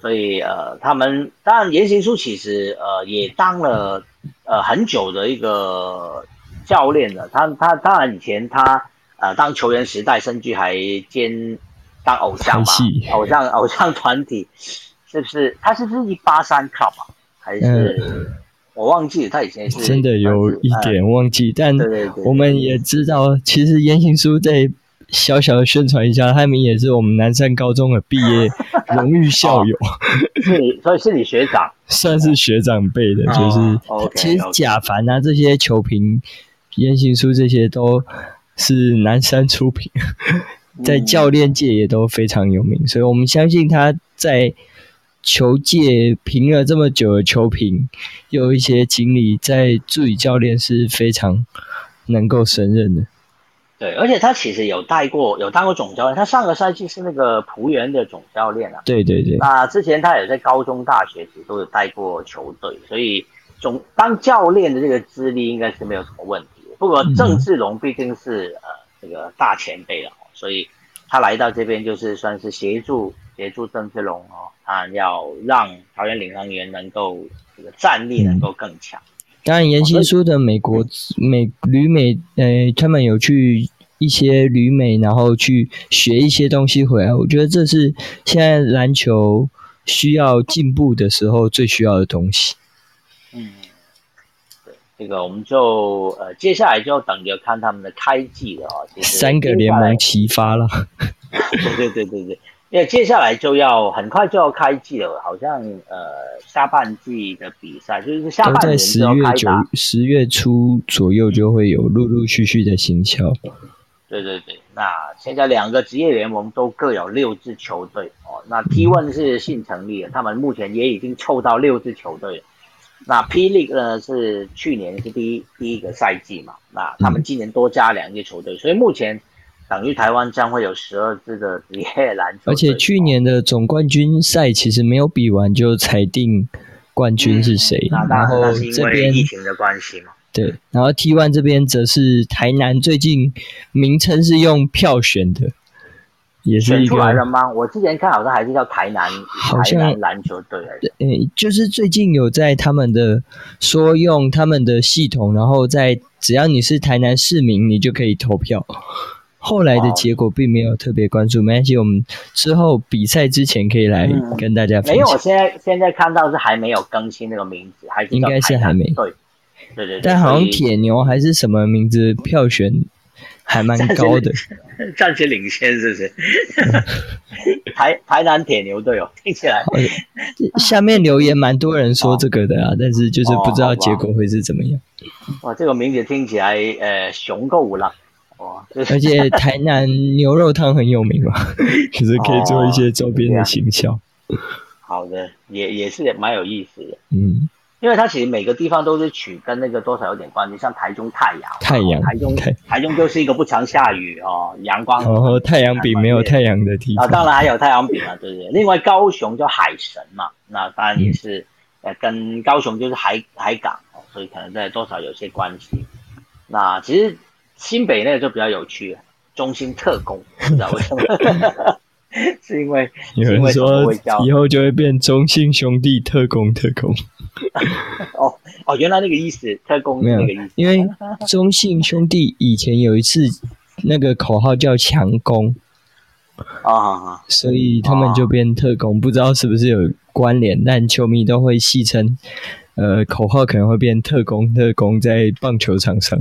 所以呃，他们当然言行书其实呃也当了呃很久的一个教练了。他他当然以前他呃当球员时代，甚至还兼当偶像嘛，偶像偶像团体。是不是他是不是一八三 club 啊？还是我忘记了？他以前是真的有一点忘记，但我们也知道，其实言行书在小小的宣传一下，他们也是我们南山高中的毕业 荣誉校友，是你，所以是你学长，算是学长辈的，就是其实贾凡啊这些球评言行书这些都是南山出品，在教练界也都非常有名，所以我们相信他在。球界评了这么久的球评，有一些经历，在助理教练是非常能够胜任的。对，而且他其实有带过，有当过总教练。他上个赛季是那个浦原的总教练啊。对对对。那之前他也在高中、大学时都有带过球队，所以总当教练的这个资历应该是没有什么问题。不过郑志龙毕竟是呃这个大前辈了，所以他来到这边就是算是协助协助郑志龙哦，他要让桃园领航员能够这个战力能够更强。当然，严新书的美国美旅美，呃，他们有去一些旅美，然后去学一些东西回来。我觉得这是现在篮球需要进步的时候最需要的东西。嗯，对，这个我们就呃，接下来就等着看他们的开季了啊。三个联盟齐发了。对对对对对。因为接下来就要很快就要开季了，好像呃下半季的比赛就是下半年十月九十月初左右就会有陆陆续续的行销。对对对，那现在两个职业联盟都各有六支球队哦。那 T1 是新成立的，他们目前也已经凑到六支球队。那 P League 呢是去年是第一第一个赛季嘛，那他们今年多加两支球队，所以目前。等于台湾将会有十二支的职业篮球，而且去年的总冠军赛其实没有比完就裁定冠军是谁。然后这边疫情的关系嘛，对。然后 T One 这边则是台南，最近名称是用票选的，也是选出来了吗？我之前看好像还是叫台南，好像篮球队。诶，就是最近有在他们的说用他们的系统，然后在只要你是台南市民，你就可以投票。后来的结果并没有特别关注，没关系，我们之后比赛之前可以来跟大家分享。没有，我现在现在看到是还没有更新那个名字，还是应该是还没对，对对。但好像铁牛还是什么名字票选还蛮高的，暂时 领先是不是？台台南铁牛队哦，听起来。下面留言蛮多人说这个的啊，但是就是不知道结果会是怎么样。哇，这个名字听起来呃雄够了。而且台南牛肉汤很有名嘛，其实可以做一些周边的行销。好的，也也是蛮有意思的。嗯，因为它其实每个地方都是取跟那个多少有点关系，像台中太阳，太阳，台中台中就是一个不常下雨哦，阳光。然后太阳饼没有太阳的地方啊，当然还有太阳饼啊，对不对？另外高雄叫海神嘛，那当然也是呃跟高雄就是海海港哦，所以可能在多少有些关系。那其实。新北那个就比较有趣，中心特工，不知道为什么，是因为有人说以后就会变中信兄弟特工特工。哦哦，原来那个意思，特工那个意思，因为中信兄弟以前有一次那个口号叫强攻。啊，所以他们就变特工，不知道是不是有关联，但球迷都会戏称，呃，口号可能会变特工特工在棒球场上。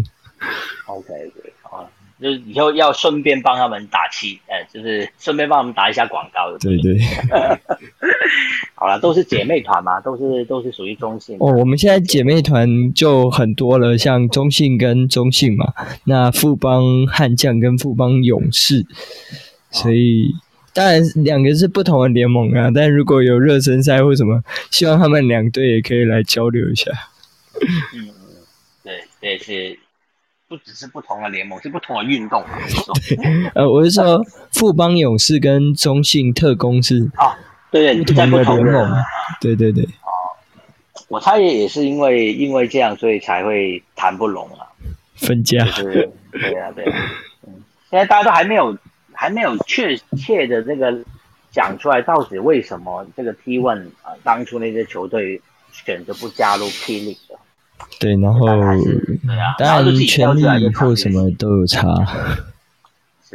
就是以后要顺便帮他们打气，哎，就是顺便帮他们打一下广告。对对。好了，都是姐妹团嘛，都是都是属于中信。哦，我们现在姐妹团就很多了，像中信跟中信嘛，那富邦悍将跟富邦勇士，所以当然两个是不同的联盟啊。但如果有热身赛或什么，希望他们两队也可以来交流一下。嗯，对，对是。不只是不同的联盟，是不同的运动。呃，我是说，富邦勇士跟中信特工是啊，对对，在不同联盟。对对对。哦，我猜也是因为因为这样，所以才会谈不拢啊。分家。对啊，对啊。嗯，现在大家都还没有还没有确切的这个讲出来，到底为什么这个 T One 啊，当初那些球队选择不加入 P League 的。对，然后当然权利或什么都有差，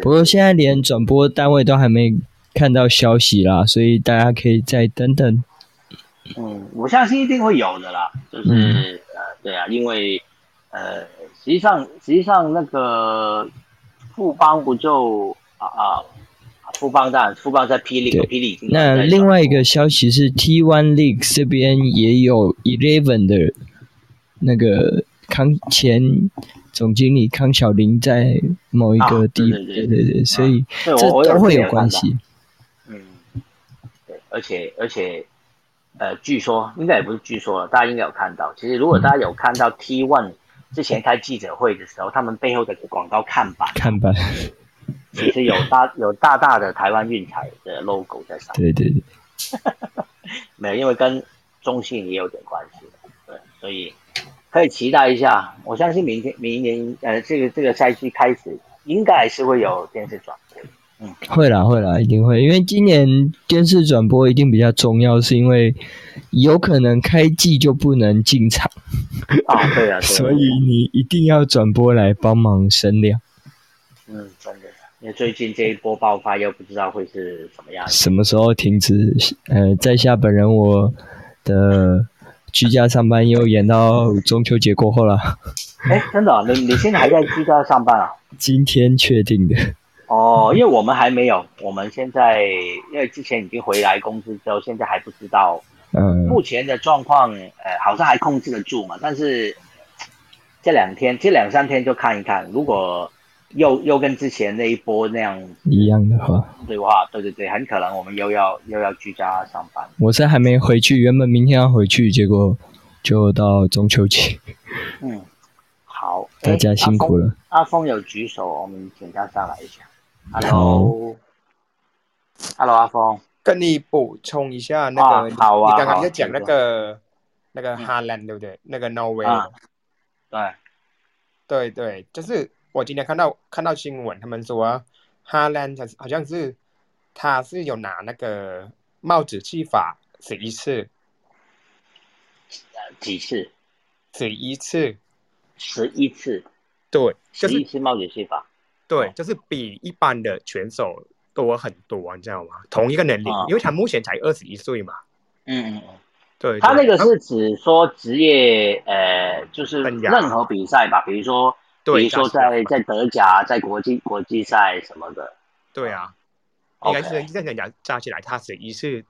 不过现在连转播单位都还没看到消息啦，所以大家可以再等等。嗯，我相信一定会有的啦，就是呃，对啊，因为呃，实际上实际上那个富邦不就啊啊，富邦当然富邦在霹雳霹雳。那另外一个消息是 T One League 这边也有 Eleven 的。那个康前总经理康小林在某一个地，对对对，所以这都会有关系。嗯，对，而且而且，呃，据说应该也不是据说了，大家应该有看到。其实如果大家有看到 T One 之前开记者会的时候，他们背后的广告看板看板，其实有大有大大的台湾运彩的 logo 在上面。对对对，没有，因为跟中信也有点关系，对，所以可以期待一下。我相信明天、明年，呃，这个这个赛季开始，应该还是会有电视转播嗯。会啦会啦，一定会，因为今年电视转播一定比较重要，是因为有可能开季就不能进场，啊，对啊，对啊 所以你一定要转播来帮忙声量。嗯，真的，因为最近这一波爆发，又不知道会是什么样子。什么时候停止？呃，在下本人我的居家上班又延到中秋节过后了，哎，真的哦、你你现在还在居家上班啊？今天确定的。哦，因为我们还没有，我们现在因为之前已经回来公司之后，现在还不知道嗯，目前的状况，呃，好像还控制得住嘛。但是这两天、这两三天就看一看，如果又又跟之前那一波那样一样的话，对话，对对对，很可能我们又要又要居家上班。我是还没回去，原本明天要回去，结果就到中秋节，嗯，好，大家辛苦了。阿峰有举手，我们请他上来一下。好 Hello，Hello，阿峰。跟你补充一下，那个、啊好啊你刚刚在讲那个那个嗯哈兰对不对？那个挪威，啊对，对对，就是我今天看到看到新闻，他们说哈兰好好像是他是有拿那个帽子戏法十一次，几次？十一次，十一次，对，就是十一次帽子戏法。对，就是比一般的选手多很多，你知道吗？同一个年龄，啊因为他目前才二十一岁嘛，嗯嗯嗯。对，他那个是指说职业，呃，就是任何比赛吧，比如说，比对如说在在德甲、在国际国际赛什么的。对啊，应该是这样讲加起来他十一岁，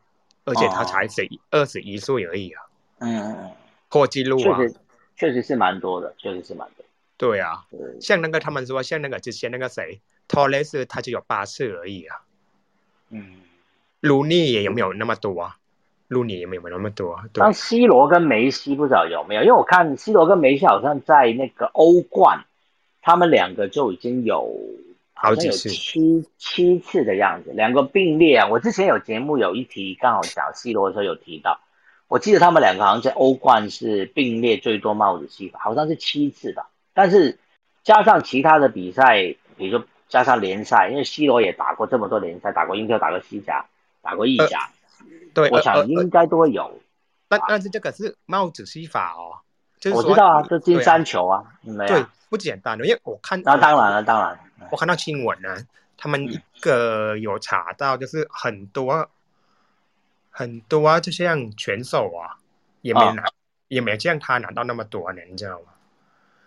而且他才十二十一岁而已啊，嗯嗯嗯，破纪录啊！确实确实是蛮多的，确实是蛮多。对啊，像那个他们说，像那个之前那个谁托雷斯，他就有八次而已啊。嗯。鲁尼也有没有那么多啊？卢尼也没有那么多啊。对像 C 罗跟梅西不知道有没有，因为我看 C 罗跟梅西好像在那个欧冠，他们两个就已经有好像有七七次的样子，两个并列啊。我之前有节目有一题刚好讲 C 罗的时候有提到，我记得他们两个好像在欧冠是并列最多帽子戏法，好像是七次吧。但是加上其他的比赛，比如说加上联赛，因为 C 罗也打过这么多联赛，打过英超，打过西甲，打过意甲，对，我想应该都会有。但但是这个是帽子戏法哦，就是我知道啊，这金三球啊，没有对啊。不简单的，因为我看那当然了，当然。我看到新闻呢，他们嗯一个有查到，就是很多很多啊，就像选手啊，也没啊拿，也没见他拿到那么多呢，你知道吗？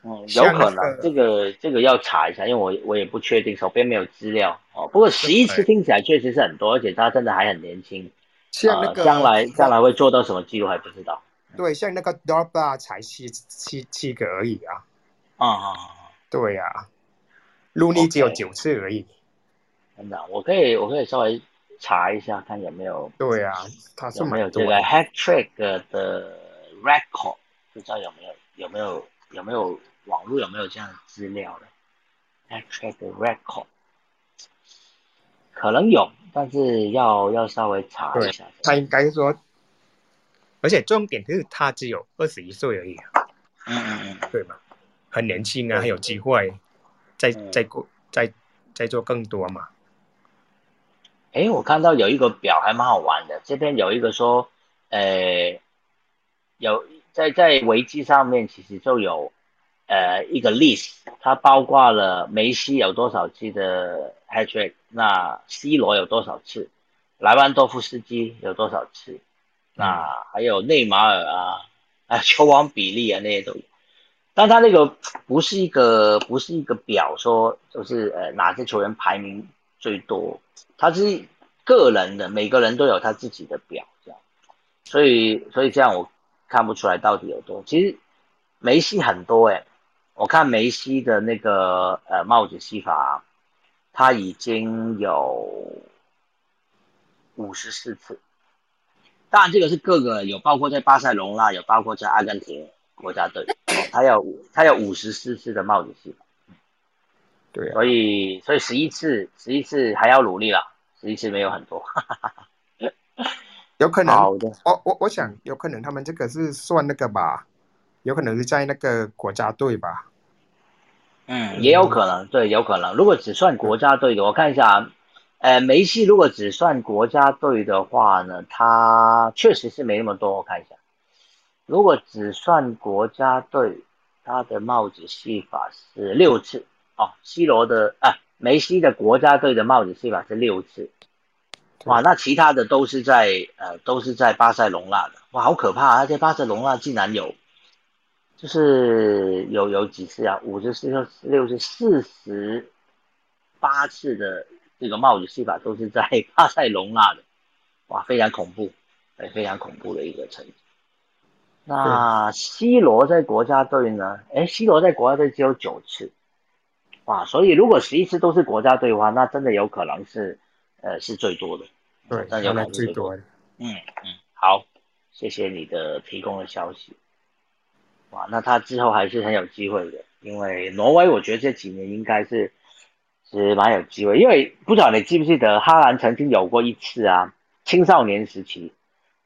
嗯，有像可那个能这个这个要查一下，因为我我也不确定，手边没有资料哦。不过十一次听起来确实是很多，而且他真的还很年轻，呃，像那个、将来将来会做到什么记录还不知道。对，像那个 Dorba 才七七七个而已啊，啊啊，啊。对呀、啊，卢尼只有九次而已，真的，我可以我可以稍微查一下，看有没有。对呀、啊，他是有没有这个 hat trick 的 record，不知道有没有有没有有没有网络有没有这样的资料呢？Hat trick 的 record 可能有，但是要要稍微查一下。他应该说，而且重点是他只有二十一岁而已啊，嗯嗯嗯，对吧？很年轻啊，还有机会再嗯再过再再做更多嘛。哎，我看到有一个表还蛮好玩的，这边有一个说，呃，有在在维基上面其实就有呃一个 list，它包括了梅西有多少次的 hat trick，那 C 罗有多少次，莱万多夫斯基有多少次，那还有内马尔啊，啊 球王比利啊那些都有。但他那个不是一个不是一个表说就是呃哪些球员排名最多，他是个人的，每个人都有他自己的表，这样，所以所以这样我看不出来到底有多。其实梅西很多诶，我看梅西的那个呃帽子戏法，他已经有五十四次。当然，这个是各个有包括在巴塞隆纳，有包括在阿根廷国家队，他有他有五十四次的帽子戏法，对啊，所以所以十一次十一次还要努力了，十一次没有很多。有可能，好的，我我我想有可能他们这个是算那个吧，有可能是在那个国家队吧。嗯，也有可能，对，有可能。如果只算国家队的，我看一下啊，呃，梅西如果只算国家队的话呢，他确实是没那么多。我看一下，如果只算国家队，他的帽子戏法是六次哦。C 罗的啊，梅西的国家队的帽子戏法是六次，哇，那其他的都是在呃都是在巴塞隆纳的，哇，好可怕啊！在巴塞隆纳竟然有。就是有有几次啊，五十四、六十四十八次的这个帽子戏法都是在 巴塞隆纳的，哇，非常恐怖，哎，非常恐怖的一个成绩。那 C 罗在国家队呢？哎，C 罗在国家队只有九次，哇，所以如果十一次都是国家队的话，那真的有可能是呃是最多的，对，那有可能最多的。嗯嗯，好，谢谢你的提供的消息。哇，那他之后还是很有机会的，因为挪威，我觉得这几年应该是是蛮有机会，因为不知道你记不记得，哈兰曾经有过一次啊，青少年时期，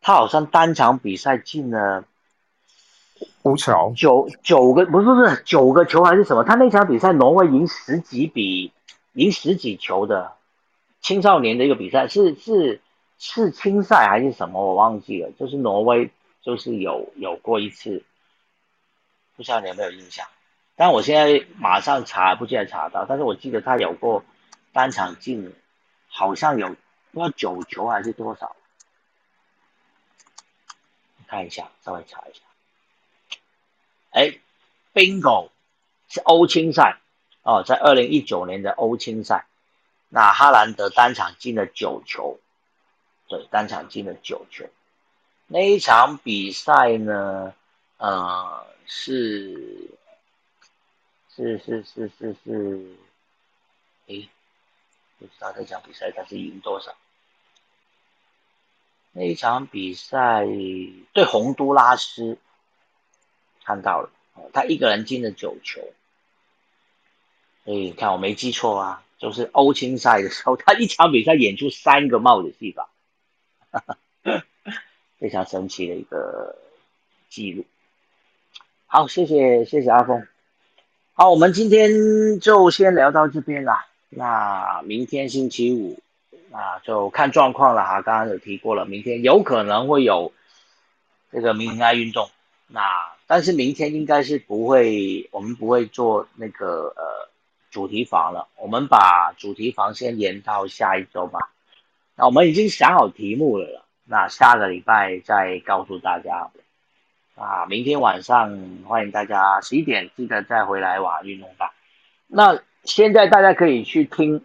他好像单场比赛进了五球，九九个，不是不是九个球还是什么？他那场比赛挪威赢十几比，赢十几球的青少年的一个比赛，是是是青赛还是什么？我忘记了，就是挪威就是有有过一次。不知道你有没有印象？但我现在马上查，不见得查到。但是我记得他有过单场进，好像有要九球还是多少？看一下，稍微查一下。哎，bingo，是欧青赛哦，在二零一九年的欧青赛，那哈兰德单场进了九球，对，单场进了九球。那一场比赛呢，呃。是是是是是是，诶，不知道这场比赛他是赢多少？那一场比赛对洪都拉斯，看到了，他一个人进了九球。所以看我没记错啊，就是欧青赛的时候，他一场比赛演出三个帽子戏法，非常神奇的一个记录。好，谢谢谢谢阿峰。好，我们今天就先聊到这边啦。那明天星期五，那就看状况了哈。刚刚有提过了，明天有可能会有这个明爱运动。那但是明天应该是不会，我们不会做那个呃主题房了。我们把主题房先延到下一周吧。那我们已经想好题目了了，那下个礼拜再告诉大家。啊，明天晚上欢迎大家十一点记得再回来玩运动吧。那现在大家可以去听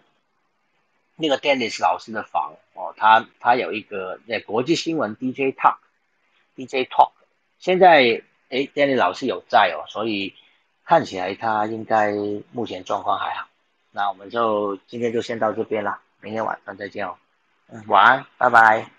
那个 Dennis 老师的房哦，他他有一个在国际新闻 DJ Talk，DJ Talk。现在哎，Dennis 老师有在哦，所以看起来他应该目前状况还好。那我们就今天就先到这边了，明天晚上再见哦。嗯，晚安，拜拜。